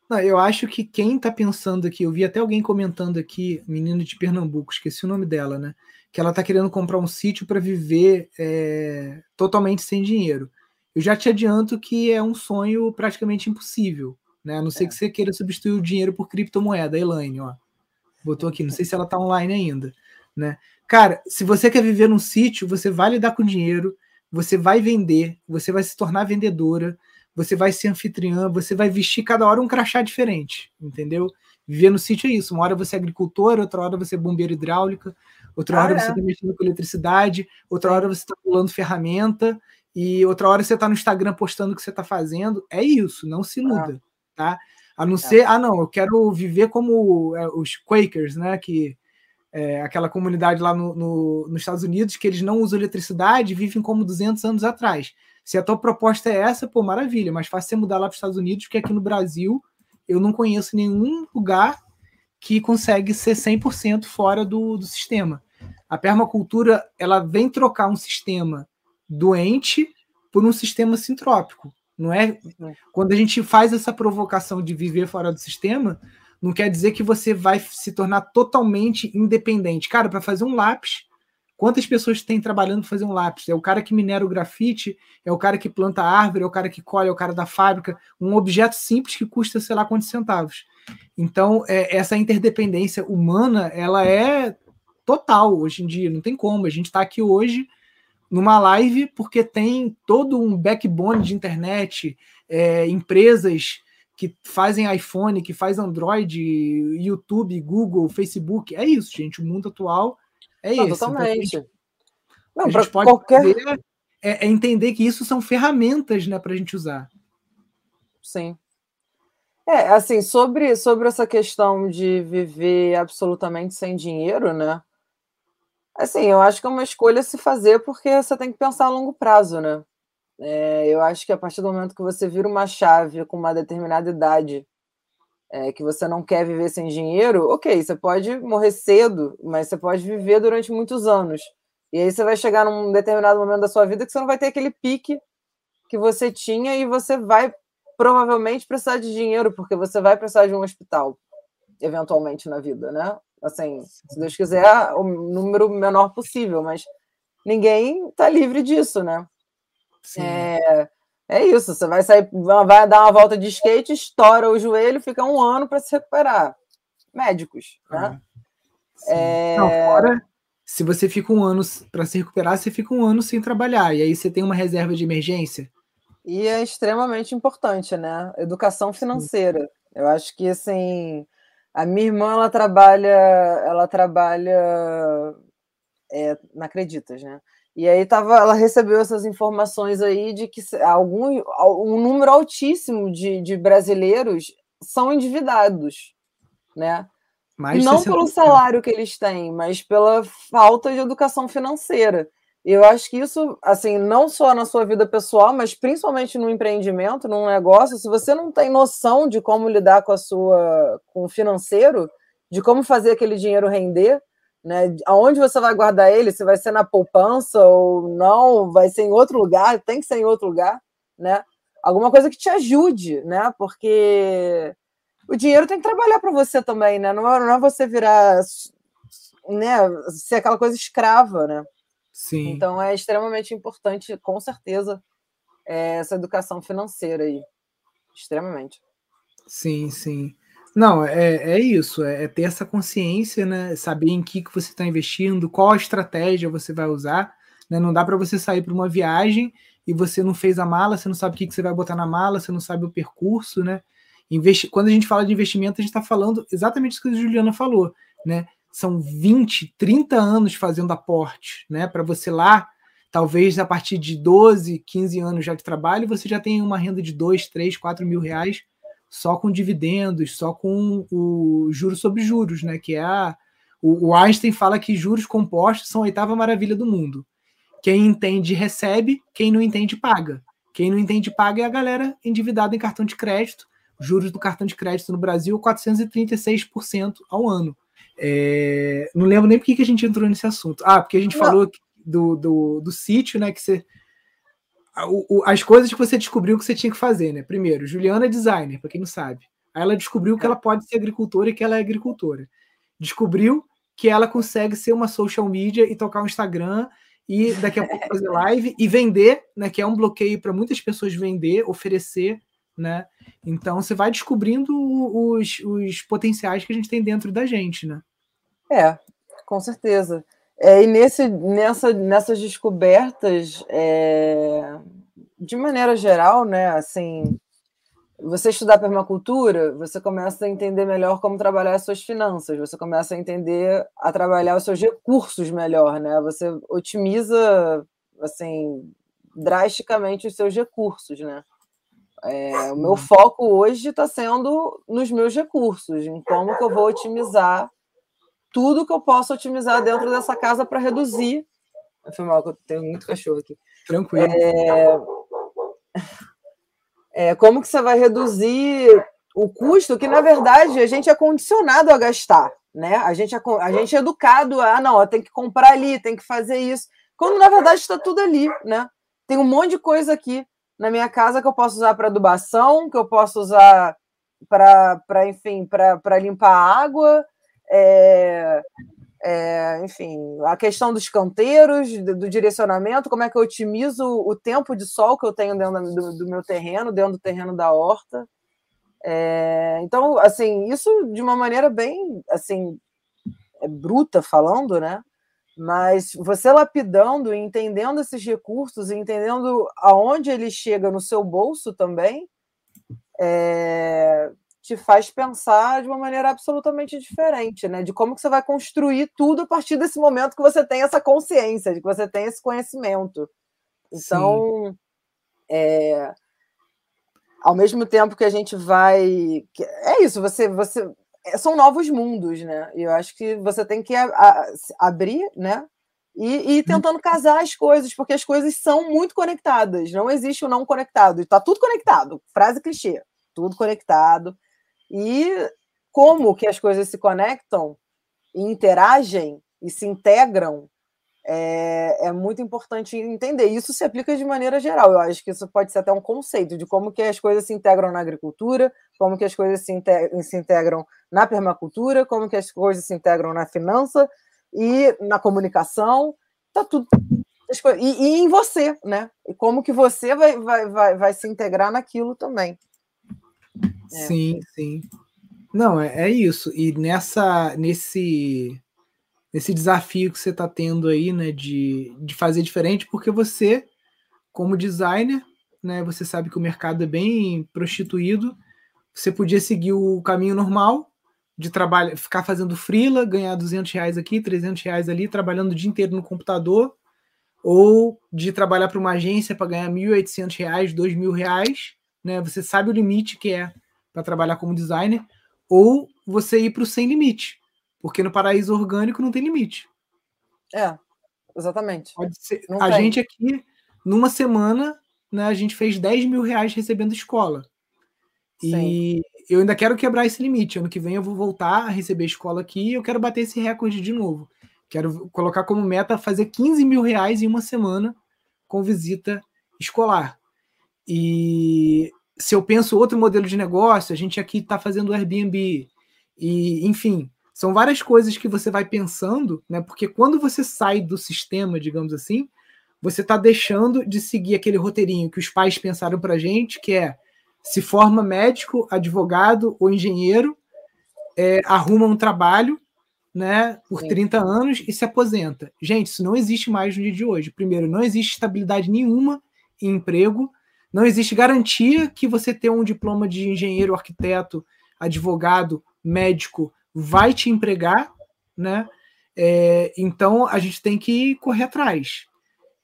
Não, eu acho que quem tá pensando aqui, eu vi até alguém comentando aqui, menino de Pernambuco, esqueci o nome dela, né? Que ela tá querendo comprar um sítio para viver é, totalmente sem dinheiro. Eu já te adianto que é um sonho praticamente impossível. Né? A não ser é. que você queira substituir o dinheiro por criptomoeda, Elaine, ó. Botou aqui, não sei se ela tá online ainda, né? Cara, se você quer viver num sítio, você vai lidar com dinheiro, você vai vender, você vai se tornar vendedora, você vai ser anfitriã, você vai vestir cada hora um crachá diferente, entendeu? Viver no sítio é isso. Uma hora você é agricultora, outra hora você é bombeira hidráulica, outra ah, hora é? você está mexendo com eletricidade, outra hora você está pulando ferramenta, e outra hora você está no Instagram postando o que você está fazendo. É isso, não se muda, ah. Tá? A não é. ser, ah, não, eu quero viver como é, os Quakers, né? Que é aquela comunidade lá no, no, nos Estados Unidos que eles não usam eletricidade vivem como 200 anos atrás. Se a tua proposta é essa, pô, maravilha, mas faz você mudar lá para os Estados Unidos, porque aqui no Brasil eu não conheço nenhum lugar que consegue ser 100% fora do, do sistema. A permacultura, ela vem trocar um sistema doente por um sistema sintrópico. Não é? Quando a gente faz essa provocação de viver fora do sistema, não quer dizer que você vai se tornar totalmente independente. Cara, para fazer um lápis, quantas pessoas tem trabalhando para fazer um lápis? É o cara que minera o grafite, é o cara que planta a árvore, é o cara que colhe, é o cara da fábrica. Um objeto simples que custa, sei lá, quantos centavos. Então, é, essa interdependência humana, ela é total hoje em dia. Não tem como. A gente está aqui hoje numa live porque tem todo um backbone de internet, é, empresas que fazem iPhone, que faz Android, YouTube, Google, Facebook. É isso, gente. O mundo atual é Não, esse. Totalmente. Então, a gente, a gente pode qualquer... fazer, é, é, entender que isso são ferramentas né, para a gente usar. Sim. É, assim, sobre, sobre essa questão de viver absolutamente sem dinheiro, né? Assim, eu acho que é uma escolha se fazer porque você tem que pensar a longo prazo, né? É, eu acho que a partir do momento que você vira uma chave com uma determinada idade, é, que você não quer viver sem dinheiro, ok, você pode morrer cedo, mas você pode viver durante muitos anos. E aí você vai chegar num determinado momento da sua vida que você não vai ter aquele pique que você tinha e você vai provavelmente precisar de dinheiro, porque você vai precisar de um hospital, eventualmente na vida, né? Assim, se Deus quiser, o número menor possível, mas ninguém está livre disso, né? É, é isso, você vai sair, vai dar uma volta de skate, estoura o joelho, fica um ano para se recuperar. Médicos, né? É... Não, fora, se você fica um ano para se recuperar, você fica um ano sem trabalhar, e aí você tem uma reserva de emergência. E é extremamente importante, né? Educação financeira. Sim. Eu acho que assim, a minha irmã ela trabalha, ela trabalha é, na Acreditas, né? E aí tava, ela recebeu essas informações aí de que algum, um número altíssimo de, de brasileiros são endividados, né? Mais não pelo salário que eles têm, mas pela falta de educação financeira. Eu acho que isso, assim, não só na sua vida pessoal, mas principalmente no empreendimento, num negócio, se você não tem noção de como lidar com a sua com o financeiro, de como fazer aquele dinheiro render, né? Aonde você vai guardar ele? Se vai ser na poupança ou não? Vai ser em outro lugar? Tem que ser em outro lugar, né? Alguma coisa que te ajude, né? Porque o dinheiro tem que trabalhar para você também, né? Não é, não é você virar, né? Ser aquela coisa escrava, né? Sim. Então é extremamente importante, com certeza, é, essa educação financeira aí. Extremamente. Sim, sim. Não, é, é isso, é, é ter essa consciência, né? Saber em que, que você está investindo, qual a estratégia você vai usar. Né? Não dá para você sair para uma viagem e você não fez a mala, você não sabe o que, que você vai botar na mala, você não sabe o percurso, né? Investi Quando a gente fala de investimento, a gente está falando exatamente isso que a Juliana falou, né? São 20, 30 anos fazendo aporte, né? Para você lá, talvez a partir de 12, 15 anos já de trabalho, você já tem uma renda de 2, 3, 4 mil reais só com dividendos, só com o juros sobre juros, né? Que é a. O, Einstein fala que juros compostos são a oitava maravilha do mundo. Quem entende recebe, quem não entende paga. Quem não entende paga é a galera endividada em cartão de crédito. Juros do cartão de crédito no Brasil, 436% ao ano. É, não lembro nem por que a gente entrou nesse assunto. Ah, porque a gente não. falou do, do, do sítio, né? Que você o, as coisas que você descobriu que você tinha que fazer, né? Primeiro, Juliana é designer, para quem não sabe. Aí ela descobriu que ela pode ser agricultora e que ela é agricultora. Descobriu que ela consegue ser uma social media e tocar um Instagram e daqui a pouco fazer [LAUGHS] live e vender, né? Que é um bloqueio para muitas pessoas vender, oferecer, né? Então você vai descobrindo os, os potenciais que a gente tem dentro da gente, né? É, com certeza. É, e nesse, nessa, nessas descobertas, é, de maneira geral, né, assim, você estudar permacultura, você começa a entender melhor como trabalhar as suas finanças, você começa a entender a trabalhar os seus recursos melhor, né? Você otimiza, assim, drasticamente os seus recursos, né? É, o meu foco hoje está sendo nos meus recursos, em como que eu vou otimizar tudo que eu posso otimizar dentro dessa casa para reduzir. Foi mal que eu tenho muito cachorro aqui. Tranquilo. É... É, como que você vai reduzir o custo que, na verdade, a gente é condicionado a gastar, né? A gente é, a gente é educado a, ah, não, tem que comprar ali, tem que fazer isso, quando, na verdade, está tudo ali, né? Tem um monte de coisa aqui na minha casa que eu posso usar para adubação, que eu posso usar para, enfim, para limpar a água, é, é, enfim, a questão dos canteiros, do, do, direcionamento, como é que eu otimizo o tempo de sol que eu tenho dentro do, do meu terreno, dentro do terreno da horta. É, então, assim, isso de uma maneira bem, assim, é bruta falando, né? Mas você lapidando, entendendo esses recursos, entendendo aonde ele chega no seu bolso também, é, te faz pensar de uma maneira absolutamente diferente, né? De como que você vai construir tudo a partir desse momento que você tem essa consciência, de que você tem esse conhecimento. Então, é, ao mesmo tempo que a gente vai, é isso, você, você é, são novos mundos, né? E eu acho que você tem que a, a, abrir, né? E, e ir tentando casar as coisas, porque as coisas são muito conectadas. Não existe o não conectado. Está tudo conectado. Frase clichê. Tudo conectado. E como que as coisas se conectam e interagem e se integram é, é, muito importante entender. Isso se aplica de maneira geral. Eu acho que isso pode ser até um conceito de como que as coisas se integram na agricultura, como que as coisas se, integram, se integram na permacultura, como que as coisas se integram na finança e na comunicação. Tá tudo. E, e em você, né? E como que você vai, vai, vai, vai se integrar naquilo também. É. Sim, sim. Não, é, é isso. E nessa, nesse, nesse desafio que você está tendo aí, né, de, de fazer diferente, porque você, como designer, né, você sabe que o mercado é bem prostituído, você podia seguir o caminho normal de trabalhar, ficar fazendo freela, ganhar 200 reais aqui, 300 reais ali, trabalhando o dia inteiro no computador, ou de trabalhar para uma agência para ganhar 1.800 reais, 2.000 reais, né? Você sabe o limite que é para trabalhar como designer, ou você ir para o sem limite, porque no paraíso orgânico não tem limite. É, exatamente. Pode ser. Não a tem. gente aqui, numa semana, né, a gente fez 10 mil reais recebendo escola. Sim. E eu ainda quero quebrar esse limite. Ano que vem eu vou voltar a receber escola aqui e eu quero bater esse recorde de novo. Quero colocar como meta fazer 15 mil reais em uma semana com visita escolar. E se eu penso outro modelo de negócio, a gente aqui está fazendo Airbnb, e enfim, são várias coisas que você vai pensando, né? Porque quando você sai do sistema, digamos assim, você está deixando de seguir aquele roteirinho que os pais pensaram para gente, que é se forma médico, advogado ou engenheiro, é, arruma um trabalho, né, por Sim. 30 anos e se aposenta. Gente, isso não existe mais no dia de hoje. Primeiro, não existe estabilidade nenhuma em emprego. Não existe garantia que você ter um diploma de engenheiro, arquiteto, advogado, médico vai te empregar, né? É, então a gente tem que correr atrás.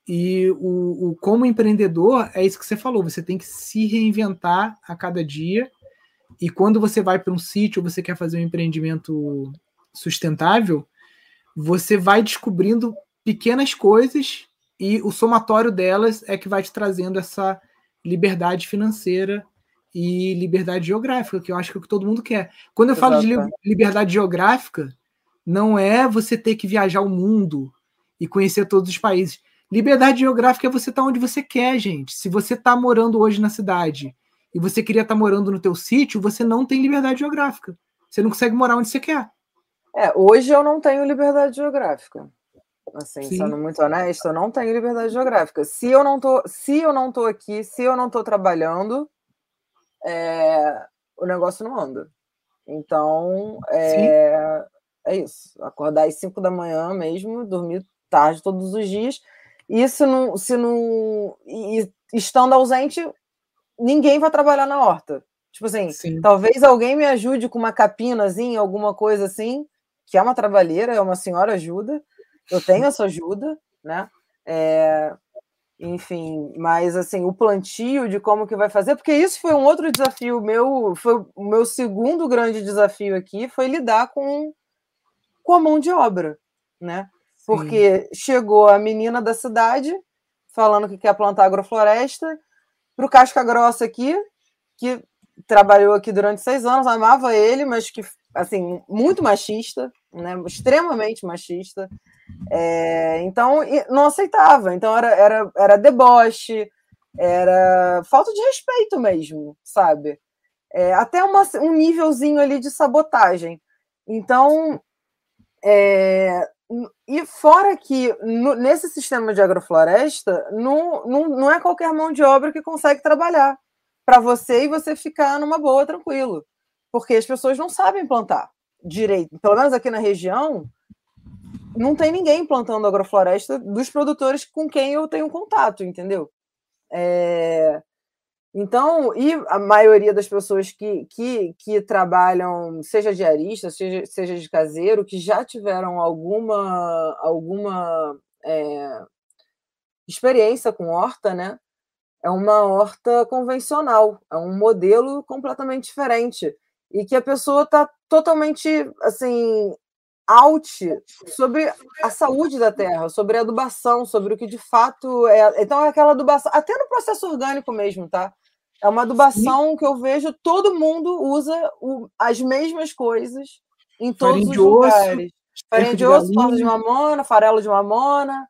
E o, o, como empreendedor, é isso que você falou, você tem que se reinventar a cada dia. E quando você vai para um sítio, você quer fazer um empreendimento sustentável, você vai descobrindo pequenas coisas e o somatório delas é que vai te trazendo essa liberdade financeira e liberdade geográfica, que eu acho que é o que todo mundo quer. Quando eu Exato. falo de li liberdade geográfica, não é você ter que viajar o mundo e conhecer todos os países. Liberdade geográfica é você estar tá onde você quer, gente. Se você está morando hoje na cidade e você queria estar tá morando no teu sítio, você não tem liberdade geográfica. Você não consegue morar onde você quer. É, hoje eu não tenho liberdade geográfica. Assim, Sim. sendo muito honesto, eu não tenho liberdade geográfica. Se eu não tô, se eu não tô aqui, se eu não tô trabalhando, é, o negócio não anda. Então, é, é isso. Acordar às 5 da manhã mesmo, dormir tarde todos os dias. E se não, se não. E, estando ausente, ninguém vai trabalhar na horta. Tipo assim, Sim. talvez alguém me ajude com uma capinazinha, alguma coisa assim, que é uma trabalheira, é uma senhora ajuda. Eu tenho essa ajuda, né? É, enfim, mas assim, o plantio de como que vai fazer, porque isso foi um outro desafio meu, foi o meu segundo grande desafio aqui, foi lidar com, com a mão de obra, né? Porque Sim. chegou a menina da cidade falando que quer plantar agrofloresta, para o Casca Grossa aqui, que trabalhou aqui durante seis anos, amava ele, mas que, assim, muito machista, né? extremamente machista. É, então, não aceitava. Então, era, era, era deboche, era falta de respeito mesmo, sabe? É, até uma, um nívelzinho ali de sabotagem. Então, é, e fora que no, nesse sistema de agrofloresta, não, não, não é qualquer mão de obra que consegue trabalhar para você e você ficar numa boa, tranquilo. Porque as pessoas não sabem plantar direito. Pelo menos aqui na região, não tem ninguém plantando agrofloresta dos produtores com quem eu tenho contato, entendeu? É... Então, e a maioria das pessoas que, que, que trabalham, seja diarista, seja, seja de caseiro, que já tiveram alguma, alguma é, experiência com horta, né? é uma horta convencional, é um modelo completamente diferente e que a pessoa está totalmente assim out sobre a saúde da terra, sobre a adubação, sobre o que de fato é. Então é aquela adubação, até no processo orgânico mesmo, tá? É uma adubação Sim. que eu vejo todo mundo usa o, as mesmas coisas em todos Farinha os lugares. Farinha de osso, de mamona, farelo de mamona,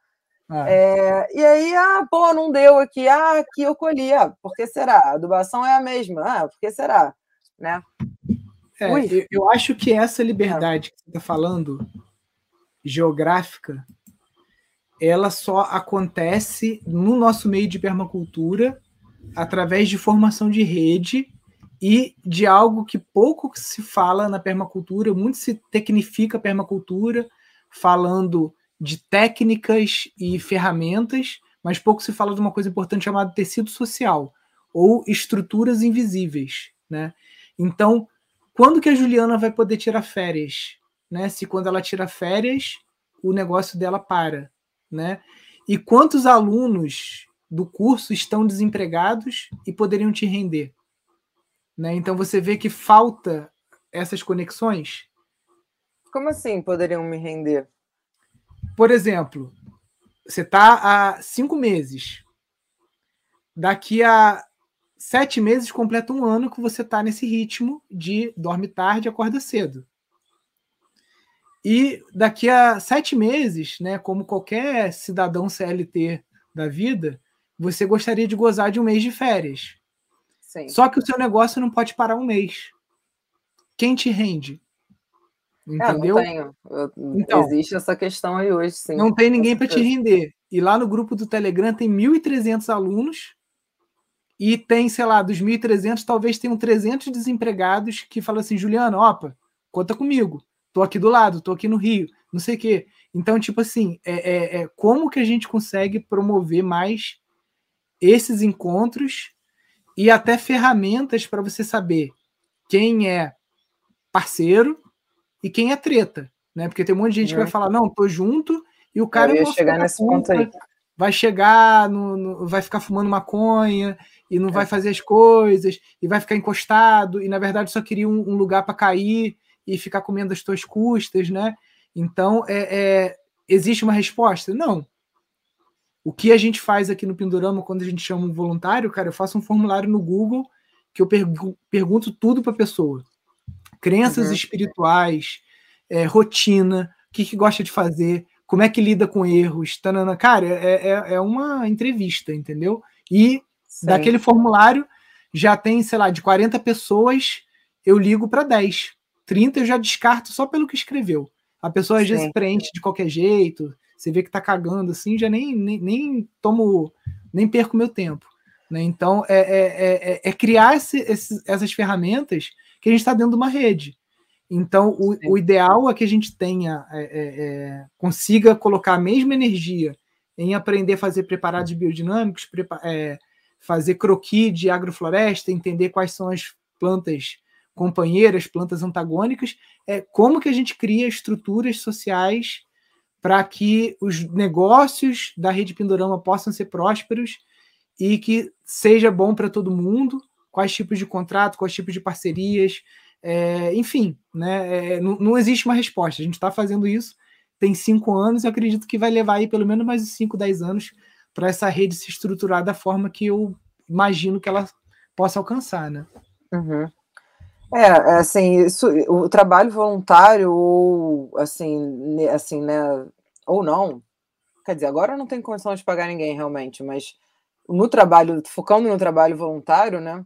ah. É, e aí, ah, pô, não deu aqui, ah, aqui eu colhi, ah, por que será? A adubação é a mesma, ah, por que será? Né? É, eu, eu, acho que essa liberdade que você está falando, geográfica, ela só acontece no nosso meio de permacultura através de formação de rede e de algo que pouco se fala na permacultura, muito se tecnifica a permacultura, falando de técnicas e ferramentas, mas pouco se fala de uma coisa importante chamada tecido social ou estruturas invisíveis, né? Então, quando que a Juliana vai poder tirar férias, né? Se quando ela tira férias, o negócio dela para, né? E quantos alunos do curso estão desempregados e poderiam te render, né? Então você vê que falta essas conexões. Como assim poderiam me render? Por exemplo, você está há cinco meses. Daqui a sete meses completa um ano que você está nesse ritmo de dorme tarde acorda cedo. E daqui a sete meses, né, como qualquer cidadão CLT da vida, você gostaria de gozar de um mês de férias. Sim. Só que o seu negócio não pode parar um mês. Quem te rende? Entendeu? É, não tenho. então, Existe essa questão aí hoje, sim. Não tem ninguém para te render. E lá no grupo do Telegram tem 1.300 alunos e tem, sei lá, dos 1.300, talvez tenham 300 desempregados que falam assim, Juliana, opa, conta comigo. Tô aqui do lado, tô aqui no Rio, não sei o quê. Então, tipo assim, é, é, é como que a gente consegue promover mais esses encontros e até ferramentas para você saber quem é parceiro e quem é treta, né? Porque tem um monte de gente que vai uhum. falar, não, tô junto, e o cara vai chegar nesse ponto aí. Vai chegar, no, no, vai ficar fumando maconha e não é. vai fazer as coisas, e vai ficar encostado, e na verdade só queria um, um lugar para cair e ficar comendo as tuas custas, né? Então, é, é, existe uma resposta? Não. O que a gente faz aqui no Pindorama quando a gente chama um voluntário, cara, eu faço um formulário no Google que eu pergu pergunto tudo para a pessoa crenças uhum. espirituais, é, rotina, o que, que gosta de fazer, como é que lida com erros, tanana. cara, é, é, é uma entrevista, entendeu? E Sim. daquele formulário já tem, sei lá, de 40 pessoas, eu ligo para 10. 30 eu já descarto só pelo que escreveu. A pessoa às Sim. vezes preenche de qualquer jeito, você vê que tá cagando assim, já nem, nem, nem tomo, nem perco meu tempo. Né? Então, é, é, é, é criar esse, esse, essas ferramentas que a gente está dentro de uma rede. Então, o, o, ideal é que a gente tenha, é, é, é, consiga colocar a mesma energia em aprender a fazer preparados biodinâmicos, prepa é, fazer croquis de agrofloresta, entender quais são as plantas companheiras, plantas antagônicas, é como que a gente cria estruturas sociais para que os negócios da rede Pindorama possam ser prósperos e que seja bom para todo mundo, quais tipos de contrato, quais tipos de parcerias, é, enfim, né, é, não, não, existe uma resposta. A gente está fazendo isso, tem cinco anos, e acredito que vai levar aí pelo menos mais cinco, dez anos para essa rede se estruturar da forma que eu imagino que ela possa alcançar, né? Uhum. É, é, assim, isso, o trabalho voluntário, ou assim, assim, né, ou não, quer dizer, agora não tem condição de pagar ninguém realmente, mas no trabalho, focando no trabalho voluntário, né,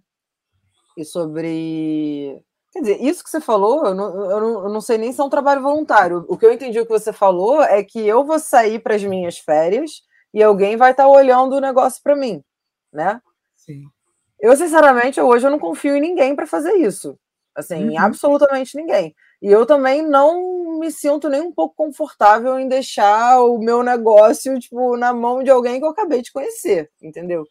e sobre, quer dizer, isso que você falou, eu não, eu não, eu não sei nem se é um trabalho voluntário, o que eu entendi o que você falou é que eu vou sair para as minhas férias e alguém vai estar tá olhando o negócio para mim, né? Sim. Eu, sinceramente, hoje eu não confio em ninguém para fazer isso. Assim, uhum. absolutamente ninguém. E eu também não me sinto nem um pouco confortável em deixar o meu negócio, tipo, na mão de alguém que eu acabei de conhecer, entendeu?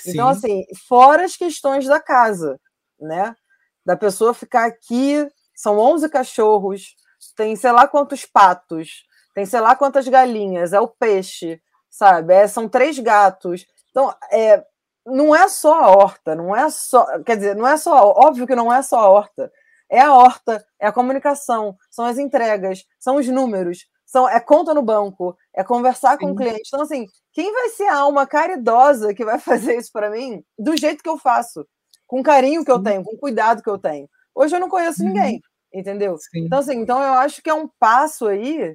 Sim. Então, assim, fora as questões da casa, né? Da pessoa ficar aqui, são 11 cachorros, tem sei lá quantos patos, tem sei lá quantas galinhas, é o peixe, sabe? É, são três gatos. Então, é, não é só a horta, não é só, quer dizer, não é só, óbvio que não é só a horta. É a horta, é a comunicação, são as entregas, são os números, são é conta no banco, é conversar com Sim. o cliente. Então assim, quem vai ser a alma caridosa que vai [LAUGHS] fazer isso para mim do jeito que eu faço, com o carinho que eu tenho, com o cuidado que eu tenho. Hoje eu não conheço uhum. ninguém, entendeu? Sim. Então assim, então eu acho que é um passo aí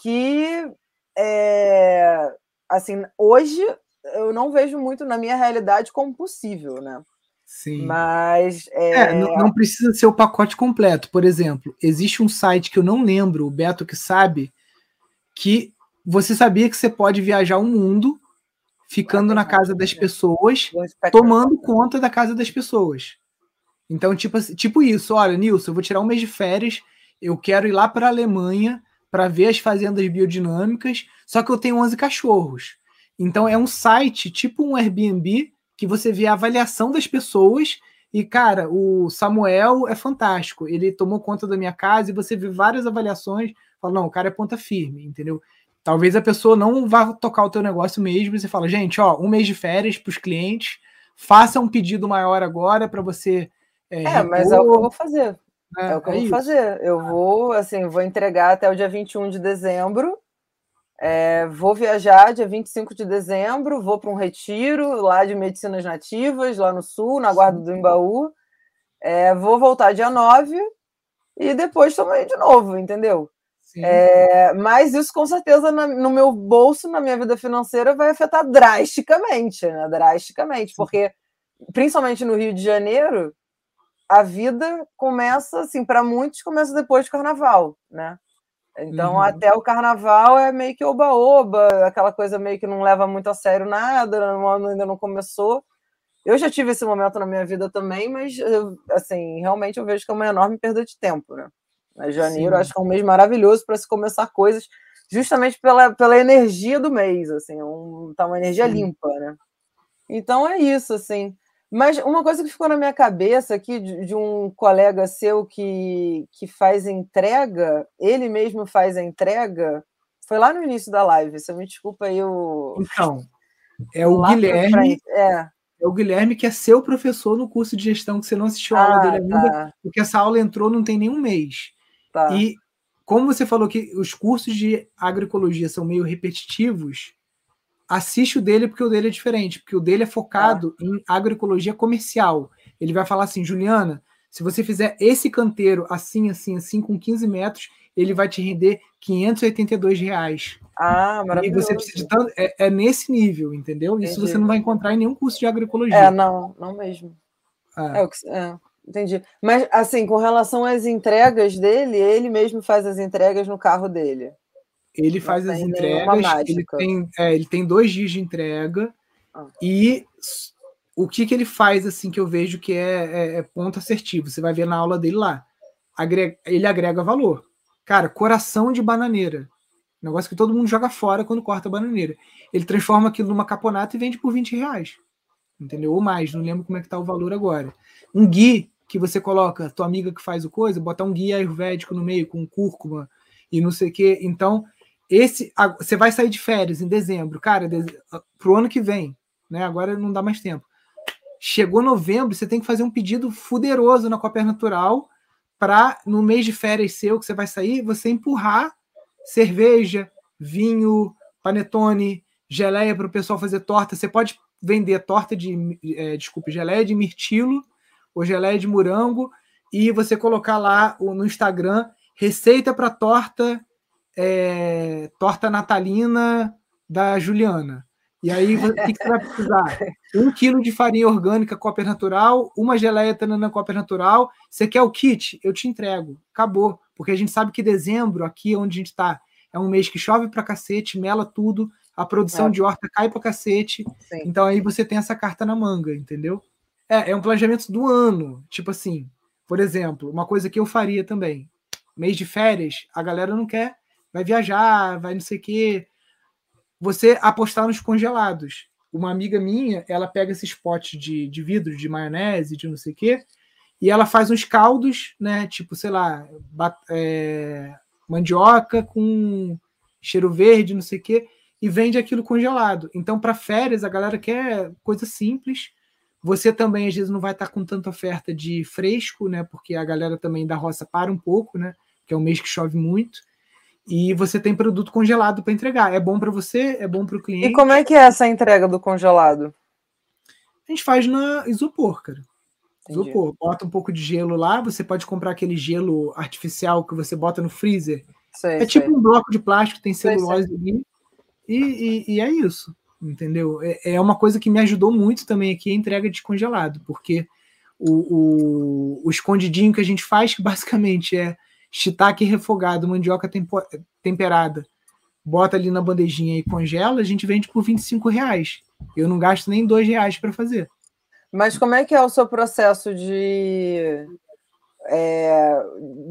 que é, assim, hoje eu não vejo muito na minha realidade como possível, né? Sim. Mas. É... É, não, não, precisa ser o pacote completo. Por exemplo, existe um site que eu não lembro, o Beto que sabe, que você sabia que você pode viajar o mundo ficando na casa das pessoas, tomando conta da casa das pessoas. Então, tipo, tipo isso, olha, Nilson, eu vou tirar um mês de férias, eu quero ir lá para a Alemanha para ver as fazendas biodinâmicas, só que eu tenho 11 cachorros. Então é um site tipo um Airbnb que você vê a avaliação das pessoas e cara, o Samuel é fantástico. Ele tomou conta da minha casa e você vê várias avaliações, fala não, o cara é ponta firme, entendeu? Talvez a pessoa não vá tocar o teu negócio mesmo e você fala, gente, ó, um mês de férias para os clientes, faça um pedido maior agora para você. É, é mas é o que eu vou fazer. É, é o que eu é vou isso. fazer. Eu vou, assim, vou entregar até o dia 21 de dezembro é, vou viajar dia 25 de dezembro, vou para um retiro lá de medicinas nativas, lá no sul, na Guarda do Embaú. É, vou voltar dia 9 e depois também de novo, entendeu? É, mas isso com certeza na, no meu bolso, na minha vida financeira, vai afetar drasticamente, né? Drasticamente, Sim. porque principalmente no Rio de Janeiro, a vida começa assim, para muitos começa depois do carnaval, né? Então, uhum. até o carnaval é meio que oba-oba, aquela coisa meio que não leva muito a sério nada, o ano ainda não começou. Eu já tive esse momento na minha vida também, mas, assim, realmente eu vejo que é uma enorme perda de tempo, né? Mas janeiro Sim. acho que é um mês maravilhoso para se começar coisas, justamente pela, pela energia do mês, assim, um, tá uma energia Sim. limpa, né? Então é isso, assim. Mas uma coisa que ficou na minha cabeça aqui de, de, um colega seu que, que faz entrega, ele mesmo faz a entrega, foi lá no início da live. Você me desculpa aí o. Então, é o Guilherme. É. é. o Guilherme que é seu professor no curso de gestão, que você não assistiu a aula ah, dele ainda, tá. porque essa aula entrou não tem nenhum mês. Tá. E como você falou que os cursos de agroecologia são meio repetitivos, assiste o dele porque o dele é diferente, porque o dele é focado ah. em agroecologia comercial. Ele vai falar assim, Juliana, se você fizer esse canteiro assim, assim, assim, com 15 metros, ele vai te render 582 reais. Ah, maravilhoso. E você precisa de tanto, é, é nesse nível, entendeu? Entendi. Isso você não vai encontrar em nenhum curso de agroecologia. É, não, não mesmo. É. É, é, entendi. Mas, assim, com relação às entregas dele, ele mesmo faz as entregas no carro dele. Ele faz as entregas, ele tem, é, ele tem dois dias de entrega ah. e o que, que ele faz assim que eu vejo que é, é, é ponto assertivo. Você vai ver na aula dele lá. Agrega, ele agrega valor. Cara, coração de bananeira. Negócio que todo mundo joga fora quando corta a bananeira. Ele transforma aquilo numa caponata e vende por 20 reais. Entendeu? Ou mais, não lembro como é que tá o valor agora. Um gui, que você coloca, tua amiga que faz o coisa, botar um guia ayurvédico no meio com cúrcuma e não sei o quê. Então, esse você vai sair de férias em dezembro, cara, pro ano que vem, né? Agora não dá mais tempo. Chegou novembro, você tem que fazer um pedido fuderoso na Copper Natural para no mês de férias seu que você vai sair, você empurrar cerveja, vinho, panetone, geleia para o pessoal fazer torta. Você pode vender torta de, é, desculpe, geleia de mirtilo ou geleia de morango e você colocar lá no Instagram receita para torta é, torta natalina da Juliana. E aí, o que, você vai precisar? [LAUGHS] Um quilo de farinha orgânica Copper Natural, uma geleia Tanana Copper Natural. Você quer o kit? Eu te entrego. Acabou. Porque a gente sabe que dezembro, aqui onde a gente está, é um mês que chove pra cacete, mela tudo, a produção é. de horta cai pra cacete. Sim. Então aí você tem essa carta na manga, entendeu? É, é um planejamento do ano. Tipo assim, por exemplo, uma coisa que eu faria também. Mês de férias, a galera não quer, vai viajar, vai não sei o quê você apostar nos congelados. Uma amiga minha, ela pega esses potes de, de vidro, de maionese, de não sei o quê, e ela faz uns caldos, né? Tipo, sei lá, é, mandioca com cheiro verde, não sei o quê, e vende aquilo congelado. Então, para férias, a galera quer coisa simples. Você também, às vezes, não vai estar com tanta oferta de fresco, né? Porque a galera também da roça para um pouco, né? Que é um mês que chove muito e você tem produto congelado para entregar. É bom para você, é bom para o cliente. E como é que é essa entrega do congelado? A gente faz na isopor, cara. Entendi. Isopor. Bota um pouco de gelo lá. Você pode comprar aquele gelo artificial que você bota no freezer. Sei, é tipo sei. tipo um bloco de plástico, tem celulose sei, ali. E, e, e, é isso, entendeu? É, é uma coisa que me ajudou muito também aqui a entrega de congelado, porque o, o, o escondidinho que a gente faz, que basicamente é shiitake refogado, mandioca temperada, bota ali na bandejinha e congela, a gente vende por 25 reais. Eu não gasto nem dois reais para fazer. Mas como é que é o seu processo de é,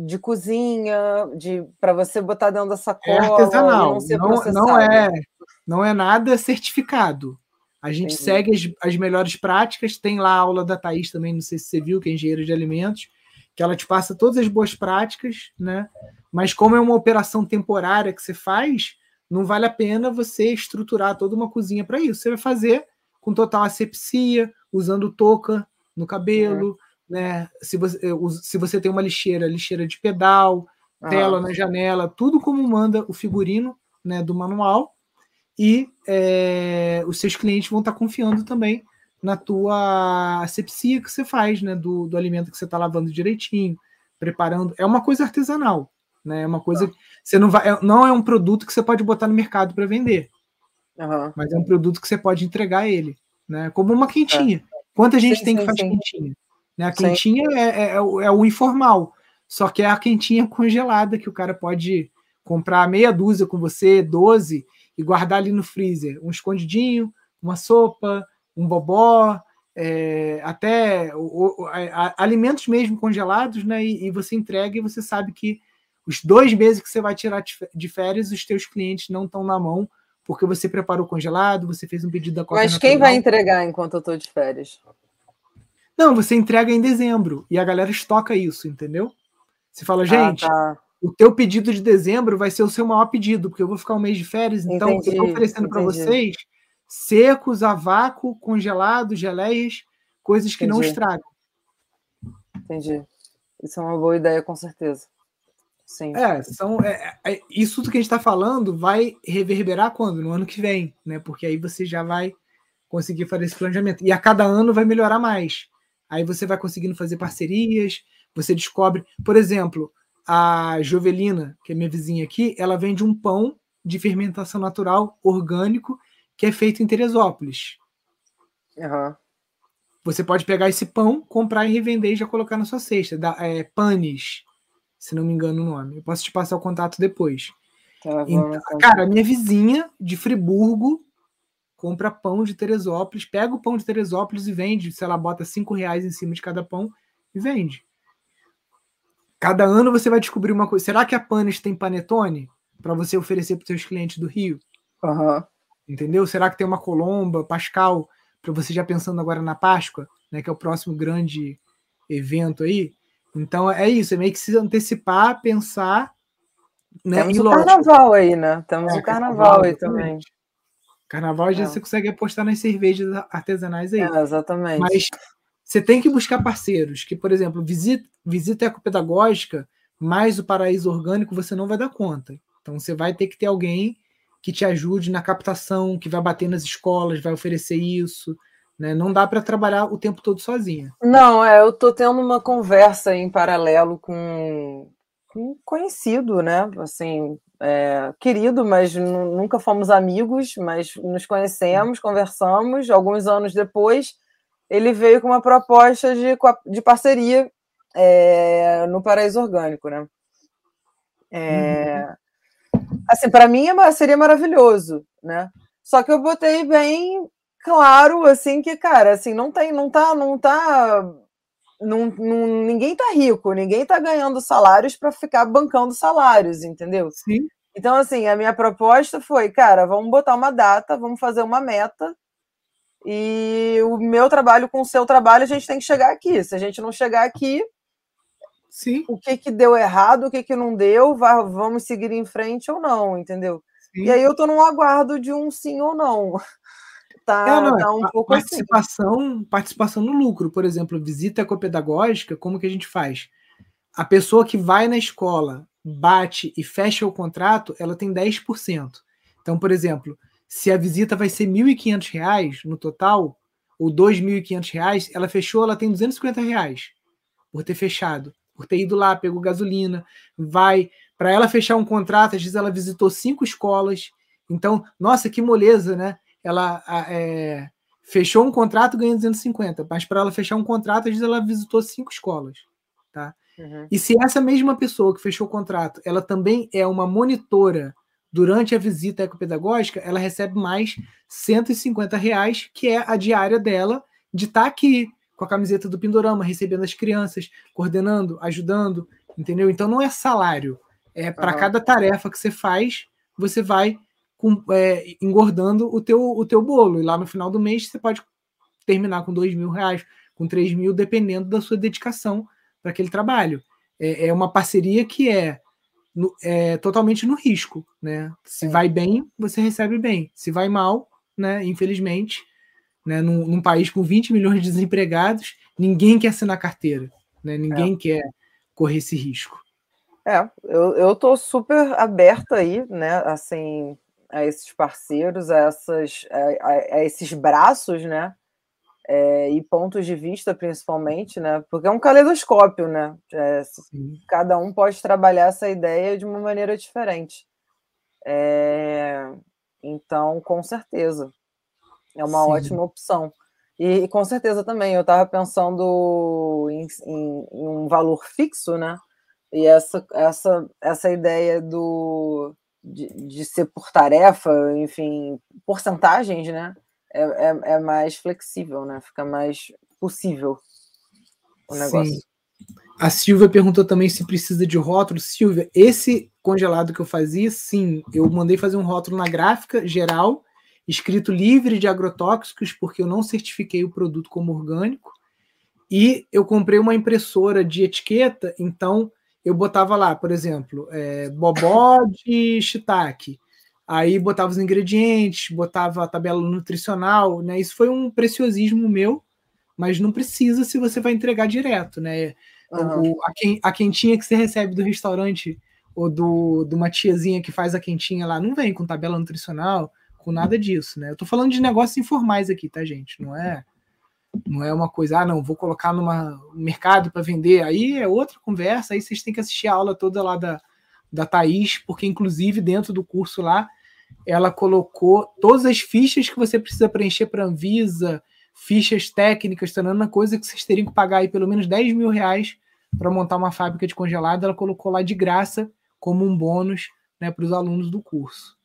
de cozinha, de para você botar dentro da sacola? É artesanal, não, não, não é não é nada certificado. A gente Entendi. segue as, as melhores práticas. Tem lá a aula da Thaís também, não sei se você viu, que é engenheiro de alimentos que ela te passa todas as boas práticas, né? Mas como é uma operação temporária que você faz, não vale a pena você estruturar toda uma cozinha para isso. Você vai fazer com total asepsia, usando touca no cabelo, é. né? Se você, se você tem uma lixeira, lixeira de pedal, ah. tela na janela, tudo como manda o figurino né, do manual. E é, os seus clientes vão estar confiando também na tua asepsia que você faz, né? Do, do alimento que você está lavando direitinho, preparando. É uma coisa artesanal, né? É uma coisa. Tá. Você não vai. É, não é um produto que você pode botar no mercado para vender. Uhum. Mas é um produto que você pode entregar ele, né? Como uma quentinha. É. Quanta gente sim, tem sim, que faz sim. quentinha? Né? A quentinha é, é, é, o, é o informal, só que é a quentinha congelada que o cara pode comprar meia dúzia com você, 12, e guardar ali no freezer. Um escondidinho, uma sopa, um bobó, é, até o, o, a, alimentos mesmo congelados, né? E, e, você entrega e você sabe que os dois meses que você vai tirar de férias, os teus clientes não estão na mão, porque você preparou congelado, você fez um pedido da Copa Mas quem vai entregar enquanto eu estou de férias? Não, você entrega em dezembro e a galera estoca isso, entendeu? Você fala, ah, gente, ah, tá. o teu pedido de dezembro vai ser o seu maior pedido, porque eu vou ficar um mês de férias, então entendi, eu estou oferecendo para vocês secos, a vácuo, congelados, geleias, coisas que Entendi. não estragam. Entendi. Isso é uma boa ideia, com certeza. Sim. É, são, é, é, isso tudo que a gente está falando vai reverberar quando? No ano que vem, né? Porque aí você já vai conseguir fazer esse planejamento. E a cada ano vai melhorar mais. Aí você vai conseguindo fazer parcerias, você descobre. Por exemplo, a Jovelina, que é minha vizinha aqui, ela vende um pão de fermentação natural orgânico que é feito em Teresópolis. Uhum. Você pode pegar esse pão, comprar e revender e já colocar na sua cesta. Da, é, Panis, se não me engano o nome. Eu posso te passar o contato depois. Tá, então, cara, minha vizinha de Friburgo compra pão de Teresópolis, pega o pão de Teresópolis e vende. Se ela bota cinco reais em cima de cada pão e vende. Cada ano você vai descobrir uma coisa. Será que a Panis tem panetone para você oferecer para os seus clientes do Rio? Aham. Uhum. Entendeu? Será que tem uma Colomba, Pascal, para você já pensando agora na Páscoa, né, que é o próximo grande evento aí. Então é isso, é meio que se antecipar, pensar. Né? Temos e, o lógico, carnaval aí, né? Temos é, o carnaval, carnaval aí também. Carnaval, vezes, é. você consegue apostar nas cervejas artesanais aí. É, exatamente. Mas você tem que buscar parceiros, que, por exemplo, visita, visita ecopedagógica, mais o paraíso orgânico, você não vai dar conta. Então você vai ter que ter alguém que te ajude na captação, que vai bater nas escolas, vai oferecer isso. Né? Não dá para trabalhar o tempo todo sozinha. Não, é, eu estou tendo uma conversa em paralelo com, com um conhecido, né? Assim, é, querido, mas nunca fomos amigos, mas nos conhecemos, conversamos. Alguns anos depois, ele veio com uma proposta de, de parceria é, no Paraíso Orgânico, né? É, uhum. Assim, para mim é seria maravilhoso, né? Só que eu botei bem claro, assim, que, cara, assim, não tem, não tá, não tá, não, não ninguém tá rico, ninguém tá ganhando salários para ficar bancando salários, entendeu? Sim. Então, assim, a minha proposta foi, cara, vamos botar uma data, vamos fazer uma meta, e o meu trabalho com o seu trabalho, a gente tem que chegar aqui. Se a gente não chegar aqui, Sim. o que, que deu errado, o que, que não deu, vai, vamos seguir em frente ou não, entendeu? Sim. E aí eu tô num aguardo de um sim ou não. [LAUGHS] Tá, é, não, tá um a, pouco participação, assim. participação no lucro, por exemplo, visita ecopedagógica, como que a gente faz? A pessoa que vai na escola, bate e fecha o contrato, ela tem 10%. Então, por exemplo, se a visita vai ser R$ 1.500 no total, ou R$ 2.500, ela fechou, ela tem 250 reais por ter fechado por ter ido lá, pegou gasolina, vai. Para ela fechar um contrato, às vezes ela visitou cinco escolas. Então, nossa, que moleza, né? Ela é, fechou um contrato ganhando 250, mas para ela fechar um contrato, às vezes ela visitou cinco escolas. Tá? Uhum. E se essa mesma pessoa que fechou o contrato, ela também é uma monitora durante a visita ecopedagógica, ela recebe mais 150 reais, que é a diária dela de estar tá aqui, com a camiseta do Pindorama, recebendo as crianças, coordenando, ajudando, entendeu? Então não é salário. É para uhum. cada tarefa que você faz, você vai com, é, engordando o teu, o teu bolo. E lá no final do mês você pode terminar com dois mil reais, com três mil, dependendo da sua dedicação para aquele trabalho. É, é, uma parceria que é, no, é totalmente no risco, né? Se vai bem, você recebe bem. Se vai mal, né? Infelizmente, né, num, num, país com 20 milhões de desempregados, ninguém quer assinar carteira, né, ninguém é. quer correr esse risco. É, eu, eu tô super aberta aí, né, assim, a esses parceiros, a, essas, a, a esses braços, né, é, e pontos de vista, principalmente, né, porque é um caleidoscópio, né, é, cada um pode trabalhar essa ideia de uma maneira diferente. É, então, com certeza. É uma Sim. ótima opção. E, e, com certeza também, eu estava pensando em, em, em, um valor fixo, né? E essa, essa, essa ideia do, de, de ser por tarefa, enfim, porcentagens, né? É, é, é, mais flexível, né? Fica mais possível o negócio. Sim. A Silvia perguntou também se precisa de rótulo. Silvia, esse congelado que eu fazia, sim, eu mandei fazer um rótulo na gráfica geral escrito livre de agrotóxicos, porque eu não certifiquei o produto como orgânico. E eu comprei uma impressora de etiqueta, então eu botava lá, por exemplo, é, bobó de shiitake. Aí botava os ingredientes, botava a tabela nutricional, né? Isso foi um preciosismo meu, mas não precisa se você vai entregar direto, né? Uhum. O, a, quem, a quentinha que você recebe do restaurante ou do, de uma tiazinha que faz a quentinha lá não vem com tabela nutricional, nada disso, né? Eu tô falando de negócios informais aqui, tá, gente? Não é não é uma coisa, ah, não, vou colocar numa mercado para vender. Aí é outra conversa, aí vocês têm que assistir a aula toda lá da, da Thaís, porque inclusive dentro do curso lá, ela colocou todas as fichas que você precisa preencher para Anvisa, fichas técnicas, tanana, coisa que vocês teriam que pagar aí pelo menos 10 mil reais para montar uma fábrica de congelado, ela colocou lá de graça como um bônus né, para os alunos do curso.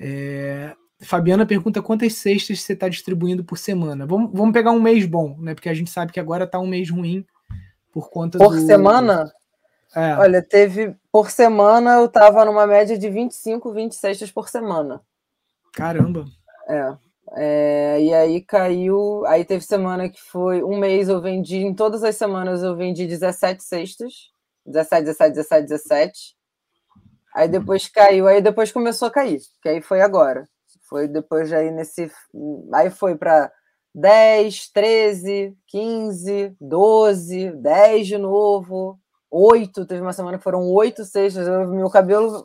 É, Fabiana pergunta quantas cestas você está distribuindo por semana. Vamos, vamos pegar um mês bom, né? Porque a gente sabe que agora está um mês ruim por conta Por do... semana? É. Olha, teve. Por semana eu estava numa média de 25, 20 cestas por semana. Caramba! É. É, e aí caiu. Aí teve semana que foi um mês eu vendi, em todas as semanas eu vendi 17 cestas. 17, 17, 17, 17. Aí depois caiu, aí depois começou a cair, que aí foi agora. Foi depois aí nesse. Aí foi para 10, 13, 15, 12, 10 de novo, 8. Teve uma semana que foram 8 cestas. meu cabelo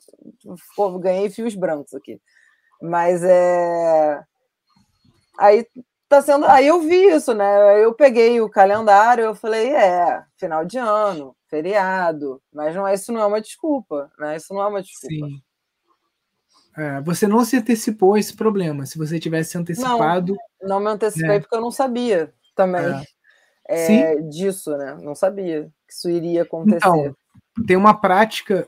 ficou, ganhei fios brancos aqui. Mas é. Aí tá sendo. Aí eu vi isso, né? Eu peguei o calendário, eu falei, é, final de ano, feriado, mas não é isso não é uma desculpa, né? Isso não é uma desculpa. Sim. É, você não se antecipou esse problema. Se você tivesse antecipado. Não, não me antecipei né? porque eu não sabia também é. É, disso, né? Não sabia que isso iria acontecer. Então, tem uma prática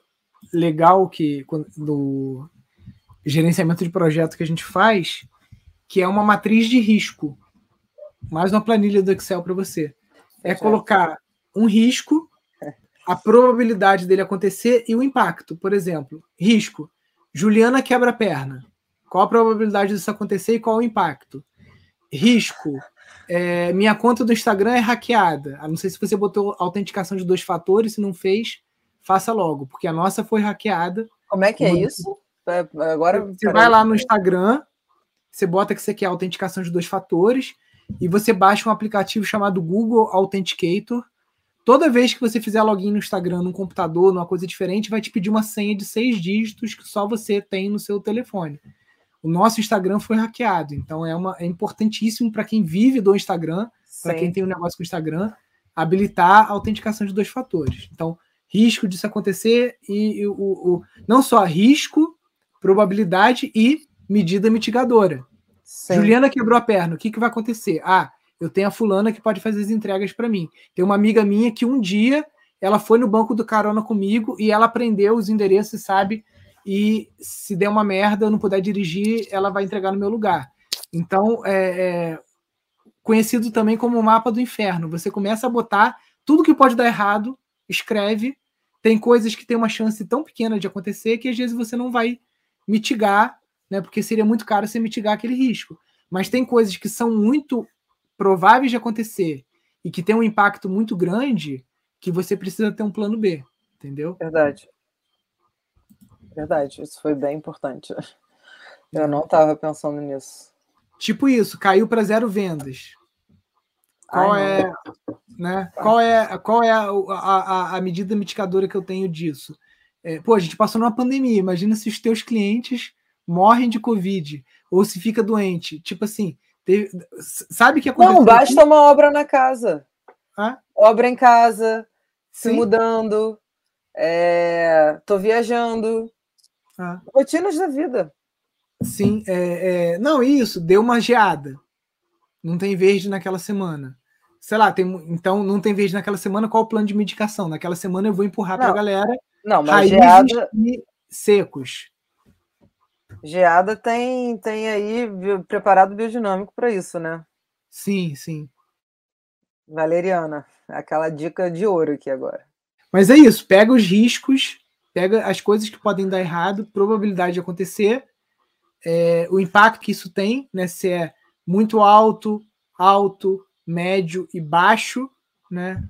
legal que do gerenciamento de projeto que a gente faz, que é uma matriz de risco. Mais uma planilha do Excel para você. É colocar um risco, a probabilidade dele acontecer e o impacto. Por exemplo, risco. Juliana quebra a perna. Qual a probabilidade disso acontecer e qual o impacto? Risco. É, minha conta do Instagram é hackeada. A não sei se você botou autenticação de dois fatores, se não fez, faça logo, porque a nossa foi hackeada. Como é que é isso? É, agora você vai lá no Instagram, você bota que você quer autenticação de dois fatores e você baixa um aplicativo chamado Google Authenticator. Toda vez que você fizer login no Instagram, num computador, numa coisa diferente, vai te pedir uma senha de seis dígitos que só você tem no seu telefone. O nosso Instagram foi hackeado, então é, uma, é importantíssimo para quem vive do Instagram, para quem tem um negócio com o Instagram, habilitar a autenticação de dois fatores. Então, risco disso acontecer e, e o, o, não só risco, probabilidade e medida mitigadora. Sim. Juliana quebrou a perna, o que, que vai acontecer? Ah, eu tenho a fulana que pode fazer as entregas para mim. Tem uma amiga minha que um dia ela foi no banco do carona comigo e ela aprendeu os endereços, sabe? E se der uma merda, eu não puder dirigir, ela vai entregar no meu lugar. Então, é, é conhecido também como o mapa do inferno. Você começa a botar tudo que pode dar errado, escreve. Tem coisas que tem uma chance tão pequena de acontecer que às vezes você não vai mitigar, né? Porque seria muito caro você mitigar aquele risco. Mas tem coisas que são muito prováveis de acontecer e que tem um impacto muito grande que você precisa ter um plano B, entendeu? Verdade. Verdade, isso foi bem importante. Eu não estava pensando nisso. Tipo isso, caiu para zero vendas. Qual Ai, é, né? Qual é, qual é a, a, a, medida mitigadora que eu tenho disso? É, pô, a gente passou numa pandemia. Imagina se os teus clientes morrem de Covid ou se fica doente. Tipo assim, Teve, sabe que aconteceu? Não, basta uma obra na casa. Hã? Obra em casa, Sim. se mudando, é, tô viajando. Ah. Rotinas da vida. Sim, é, é, não, isso, deu uma geada. Não tem verde naquela semana. Sei lá, tem, então não tem verde naquela semana, qual o plano de medicação? Naquela semana eu vou empurrar para a galera não, mas geada... secos. Geada tem, tem aí preparado biodinâmico para isso, né? Sim, sim. Valeriana, aquela dica de ouro aqui agora. Mas é isso, pega os riscos, pega as coisas que podem dar errado, probabilidade de acontecer, é, o impacto que isso tem, né? Se é muito alto, alto, médio e baixo, né?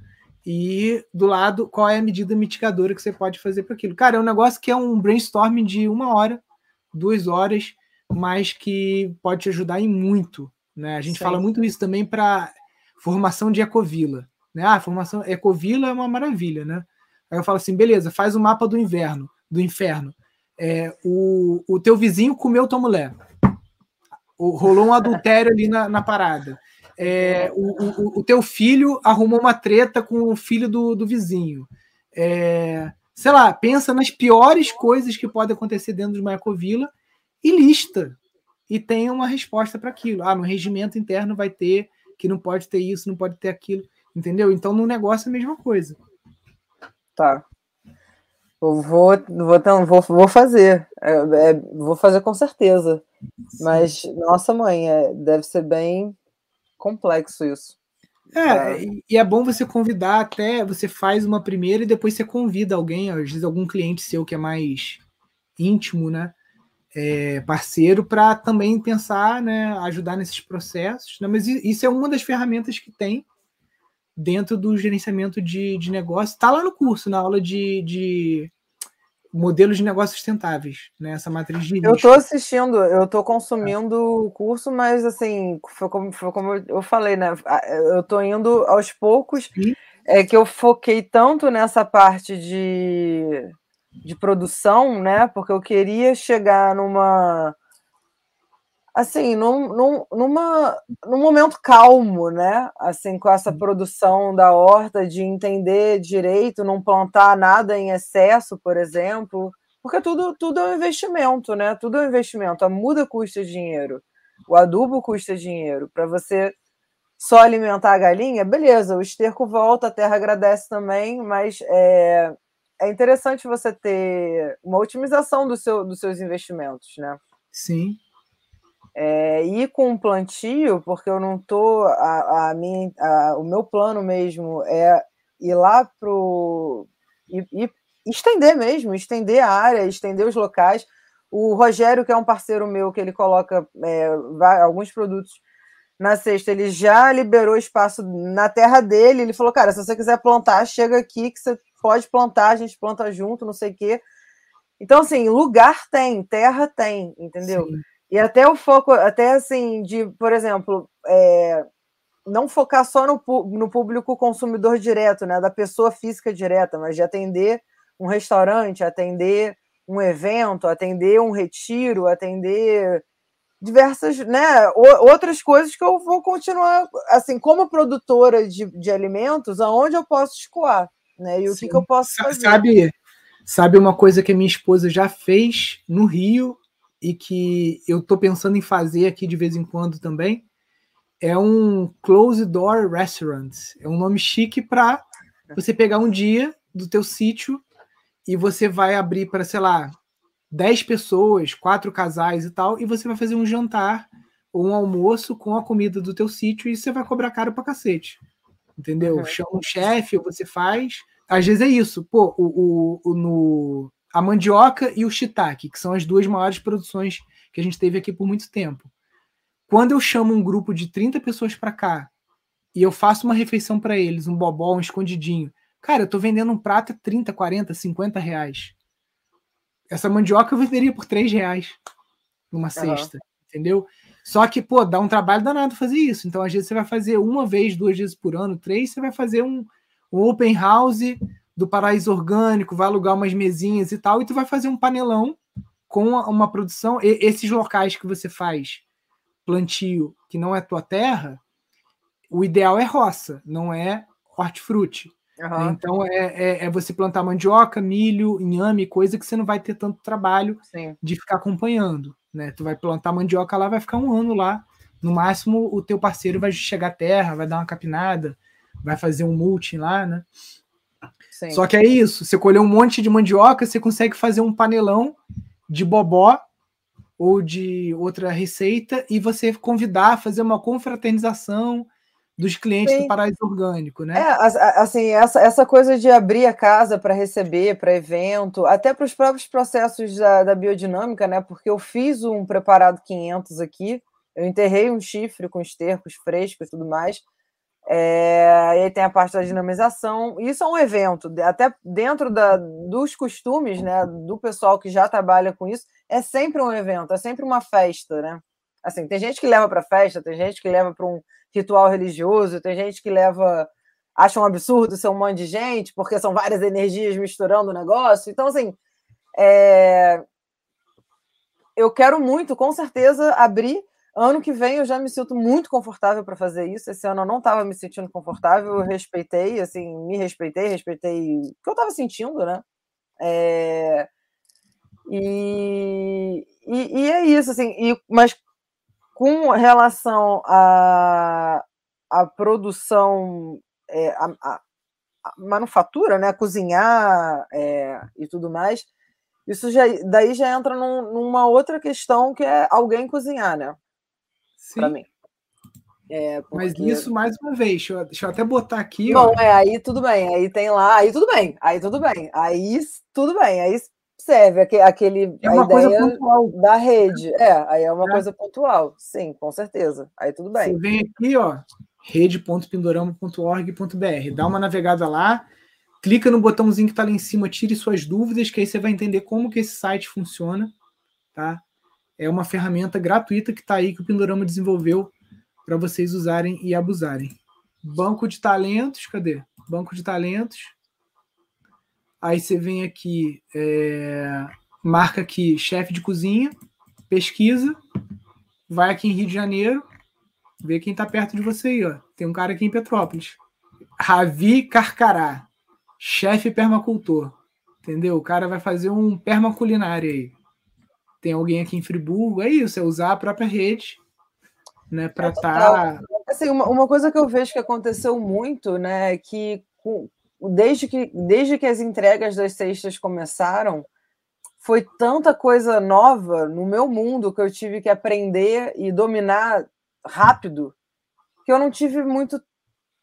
E do lado, qual é a medida mitigadora que você pode fazer para aquilo? Cara, é um negócio que é um brainstorming de uma hora duas horas, mas que pode te ajudar em muito. Né? A gente Sim. fala muito isso também para formação de ecovila. Né? Ah, formação ecovila é uma maravilha, né? Aí eu falo assim, beleza, faz o mapa do inverno, do inferno. É, o, o teu vizinho comeu tua mulher. O, rolou um adultério ali na, na parada. É, o, o, o, teu filho arrumou uma treta com o filho do, do vizinho. É, sei lá, pensa nas piores coisas que podem acontecer dentro de uma ecovila e lista. E tem uma resposta para aquilo. Ah, no regimento interno vai ter que não pode ter isso, não pode ter aquilo. Entendeu? Então no negócio é a mesma coisa. Tá. Eu vou, vou, vou, vou fazer. É, é, vou fazer com certeza. Mas, nossa mãe, é, deve ser bem complexo isso. É, e é bom você convidar até, você faz uma primeira e depois você convida alguém, às vezes algum cliente seu que é mais íntimo, né? é, parceiro para também pensar, né, ajudar nesses processos. Né? Mas isso é uma das ferramentas que tem dentro do gerenciamento de, de negócio. Está lá no curso, na aula de, de modelos de negócios sustentáveis, né? Essa matriz de. Eu estou assistindo, eu estou consumindo o curso, mas assim, foi como, foi como eu falei, né? Eu estou indo aos poucos. Sim. É que eu foquei tanto nessa parte de de produção, né? Porque eu queria chegar numa assim, num, num, numa, num momento calmo, né? Assim, com essa produção da horta, de entender direito, não plantar nada em excesso, por exemplo, porque tudo, tudo é um investimento, né? Tudo é um investimento. A muda custa dinheiro, o adubo custa dinheiro. Para você só alimentar a galinha, beleza, o esterco volta, a terra agradece também, mas é, é interessante você ter uma otimização do seu, dos seus investimentos, né? Sim. É, ir com um plantio, porque eu não tô. A, a minha, a, o meu plano mesmo é ir lá pro. E, e estender mesmo, estender a área, estender os locais. O Rogério, que é um parceiro meu, que ele coloca é, alguns produtos na sexta, ele já liberou espaço na terra dele. Ele falou, cara, se você quiser plantar, chega aqui que você pode plantar, a gente planta junto, não sei o quê. Então, assim, lugar tem, terra tem, entendeu? Sim. E até o foco, até assim, de, por exemplo, é, não focar só no, no público consumidor direto, né? Da pessoa física direta, mas de atender um restaurante, atender um evento, atender um retiro, atender diversas, né, outras coisas que eu vou continuar, assim, como produtora de, de alimentos, aonde eu posso escoar né? E o que, que eu posso fazer? Sabe, sabe uma coisa que a minha esposa já fez no Rio e que eu tô pensando em fazer aqui de vez em quando também? É um close door restaurant. É um nome chique para você pegar um dia do teu sítio e você vai abrir para, sei lá, 10 pessoas, quatro casais e tal, e você vai fazer um jantar ou um almoço com a comida do teu sítio e você vai cobrar caro pra cacete. Entendeu? Uhum. Chama um chefe, você faz, às vezes é isso. Pô, o, o, o, no, a mandioca e o shiitake, que são as duas maiores produções que a gente teve aqui por muito tempo. Quando eu chamo um grupo de 30 pessoas para cá e eu faço uma refeição para eles, um bobó, um escondidinho, cara, eu tô vendendo um prato a 30, 40, 50 reais. Essa mandioca eu venderia por 3 reais numa uhum. cesta, entendeu? Só que, pô, dá um trabalho danado fazer isso. Então, às vezes, você vai fazer uma vez, duas vezes por ano, três, você vai fazer um, um open house do paraíso orgânico, vai alugar umas mesinhas e tal, e tu vai fazer um panelão com uma produção. E, esses locais que você faz plantio que não é tua terra, o ideal é roça, não é hortifruti. Uhum. Então é, é, é, você plantar mandioca, milho, inhame, coisa que você não vai ter tanto trabalho Sim. de ficar acompanhando. Né? Tu vai plantar mandioca lá, vai ficar um ano lá. No máximo, o teu parceiro vai chegar à terra, vai dar uma capinada, vai fazer um multi lá, né? Sim. Só que é isso, você colher um monte de mandioca, você consegue fazer um panelão de bobó ou de outra receita e você convidar a fazer uma confraternização dos clientes Sim. do Paraíso Orgânico, né? É, assim, essa, essa coisa de abrir a casa para receber, para evento, até para os próprios processos da, da, biodinâmica, né? Porque eu fiz um preparado 500 aqui, eu enterrei um chifre com estercos frescos e tudo mais, é, e aí tem a parte da dinamização. Isso é um evento, até dentro da, dos costumes né, do pessoal que já trabalha com isso, é sempre um evento, é sempre uma festa, né? Assim, tem gente que leva para festa, tem gente que leva para um ritual religioso, tem gente que leva acha um absurdo ser um monte de gente, porque são várias energias misturando o negócio. Então, assim, é... eu quero muito, com certeza, abrir Ano que vem eu já me sinto muito confortável para fazer isso. Esse ano eu não estava me sentindo confortável, eu respeitei, assim, me respeitei, respeitei o que eu estava sentindo, né? É... E, e, e, é isso, assim, e, mas com relação à a, a, produção, é, a, a, a, manufatura, né, cozinhar é, e tudo mais, isso já, daí já entra num, numa outra questão que é alguém cozinhar, né? Para mim. É, porque... Mas isso, mais uma vez, deixa eu, deixa eu até botar aqui. Bom, ó. é, aí tudo bem, aí tem lá, aí tudo bem, aí tudo bem, aí tudo bem, aí Serve aquele é a ideia da rede. É, aí é uma é. coisa pontual. Sim, com certeza. Aí tudo bem. Você vem aqui, ó, rede.pindorama.org.br. Dá uma navegada lá, clica no botãozinho que está lá em cima, tire suas dúvidas, que aí você vai entender como que esse site funciona, tá? É uma ferramenta gratuita que está aí que o Pindorama desenvolveu para vocês usarem e abusarem. Banco de talentos, cadê? Banco de talentos. Aí você vem aqui, é, marca aqui chefe de cozinha, pesquisa, vai aqui em Rio de Janeiro, vê quem está perto de você aí, ó. Tem um cara aqui em Petrópolis. Ravi Carcará, chefe permacultor. Entendeu? O cara vai fazer um permaculinário aí. Tem alguém aqui em Friburgo, é isso, é usar a própria rede, né, para estar. Tá... Assim, uma, uma coisa que eu vejo que aconteceu muito, né, é que desde que, desde que as entregas das cestas começaram, foi tanta coisa nova no meu mundo que eu tive que aprender e dominar rápido que eu não tive muito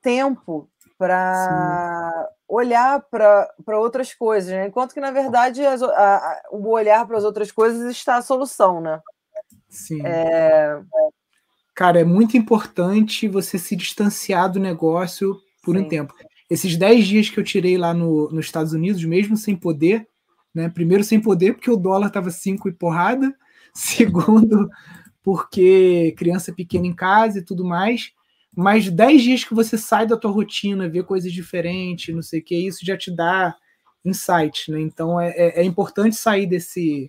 tempo para olhar para outras coisas, né? enquanto que na verdade as, a, o olhar para as outras coisas está a solução, né? Sim. É... Cara, é muito importante você se distanciar do negócio por Sim. um tempo esses 10 dias que eu tirei lá no, nos Estados Unidos, mesmo sem poder, né? Primeiro, sem poder, porque o dólar estava 5 e porrada. [LAUGHS] Segundo, porque criança pequena em casa e tudo mais. Mas 10 dias que você sai da tua rotina, vê coisas diferentes, não sei o que, isso já te dá insight, né? Então é, é, é importante sair desse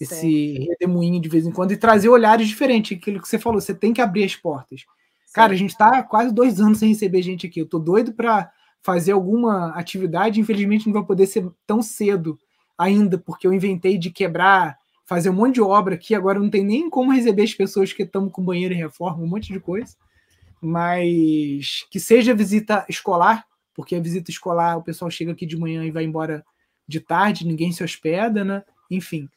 esse redemoinho de vez em quando e trazer olhares diferentes. Aquilo que você falou, você tem que abrir as portas. Cara, a gente está quase dois anos sem receber gente aqui. Eu tô doido para fazer alguma atividade. Infelizmente, não vai poder ser tão cedo ainda, porque eu inventei de quebrar, fazer um monte de obra aqui. Agora não tem nem como receber as pessoas que estão com banheiro em reforma, um monte de coisa. Mas que seja visita escolar, porque a visita escolar o pessoal chega aqui de manhã e vai embora de tarde, ninguém se hospeda, né? Enfim,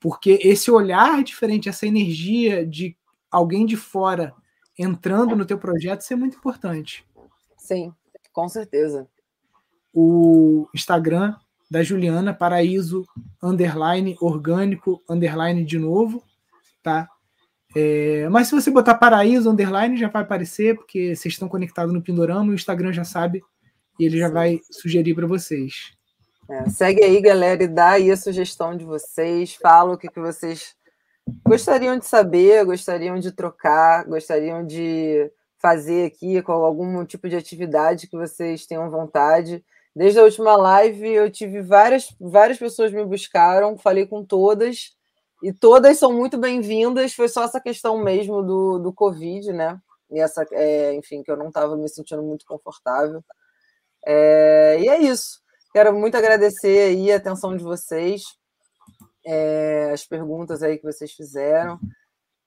porque esse olhar diferente, essa energia de alguém de fora entrando no teu projeto, isso é muito importante. Sim, com certeza. O Instagram da Juliana, paraíso, underline, orgânico, underline de novo, tá? É, mas se você botar paraíso, underline, já vai aparecer, porque vocês estão conectados no Pindorama e o Instagram já sabe, e ele já vai sugerir para vocês. É, segue aí, galera, e dá aí a sugestão de vocês, fala o que, que vocês gostariam de saber, gostariam de trocar, gostariam de fazer aqui com algum tipo de atividade que vocês tenham vontade. Desde a última live, eu tive várias, várias pessoas me buscaram, falei com todas, e todas são muito bem-vindas. Foi só essa questão mesmo do, do Covid, né? E essa, é, enfim, que eu não estava me sentindo muito confortável. É, e é isso. Quero muito agradecer aí a atenção de vocês é, as perguntas aí que vocês fizeram.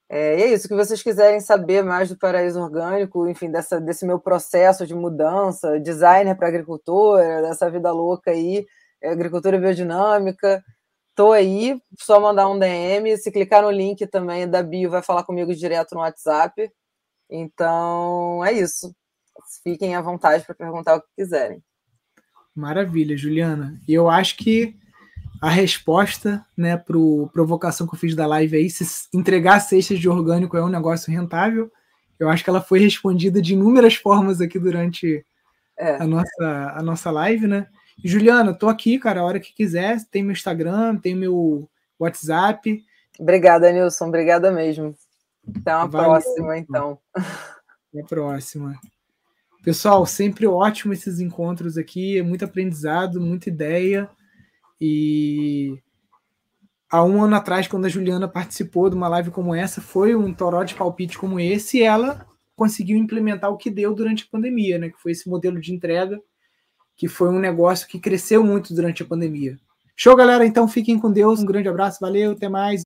É, e é isso, que vocês quiserem saber mais do paraíso orgânico, enfim, dessa, desse meu processo de mudança, designer para agricultora, dessa vida louca aí, é, agricultura biodinâmica, tô aí, só mandar um DM, se clicar no link também da bio, vai falar comigo direto no WhatsApp. Então, é isso. Fiquem à vontade para perguntar o que quiserem. Maravilha, Juliana. E eu acho que a resposta, né, para provocação que eu fiz da live aí, se entregar cestas de orgânico é um negócio rentável. Eu acho que ela foi respondida de inúmeras formas aqui durante é. a, nossa, a nossa live, né? Juliana, tô aqui, cara, a hora que quiser. Tem meu Instagram, tem meu WhatsApp. Obrigada, Nilson. Obrigada mesmo. Até uma Valeu. próxima, então. Até a próxima. Pessoal, sempre ótimo esses encontros aqui. É muito aprendizado, muita ideia. E há um ano atrás, quando a Juliana participou de uma live como essa, foi um toró de palpite como esse, e ela conseguiu implementar o que deu durante a pandemia, né? Que foi esse modelo de entrega, que foi um negócio que cresceu muito durante a pandemia. Show, galera. Então fiquem com Deus. Um grande abraço, valeu, até mais.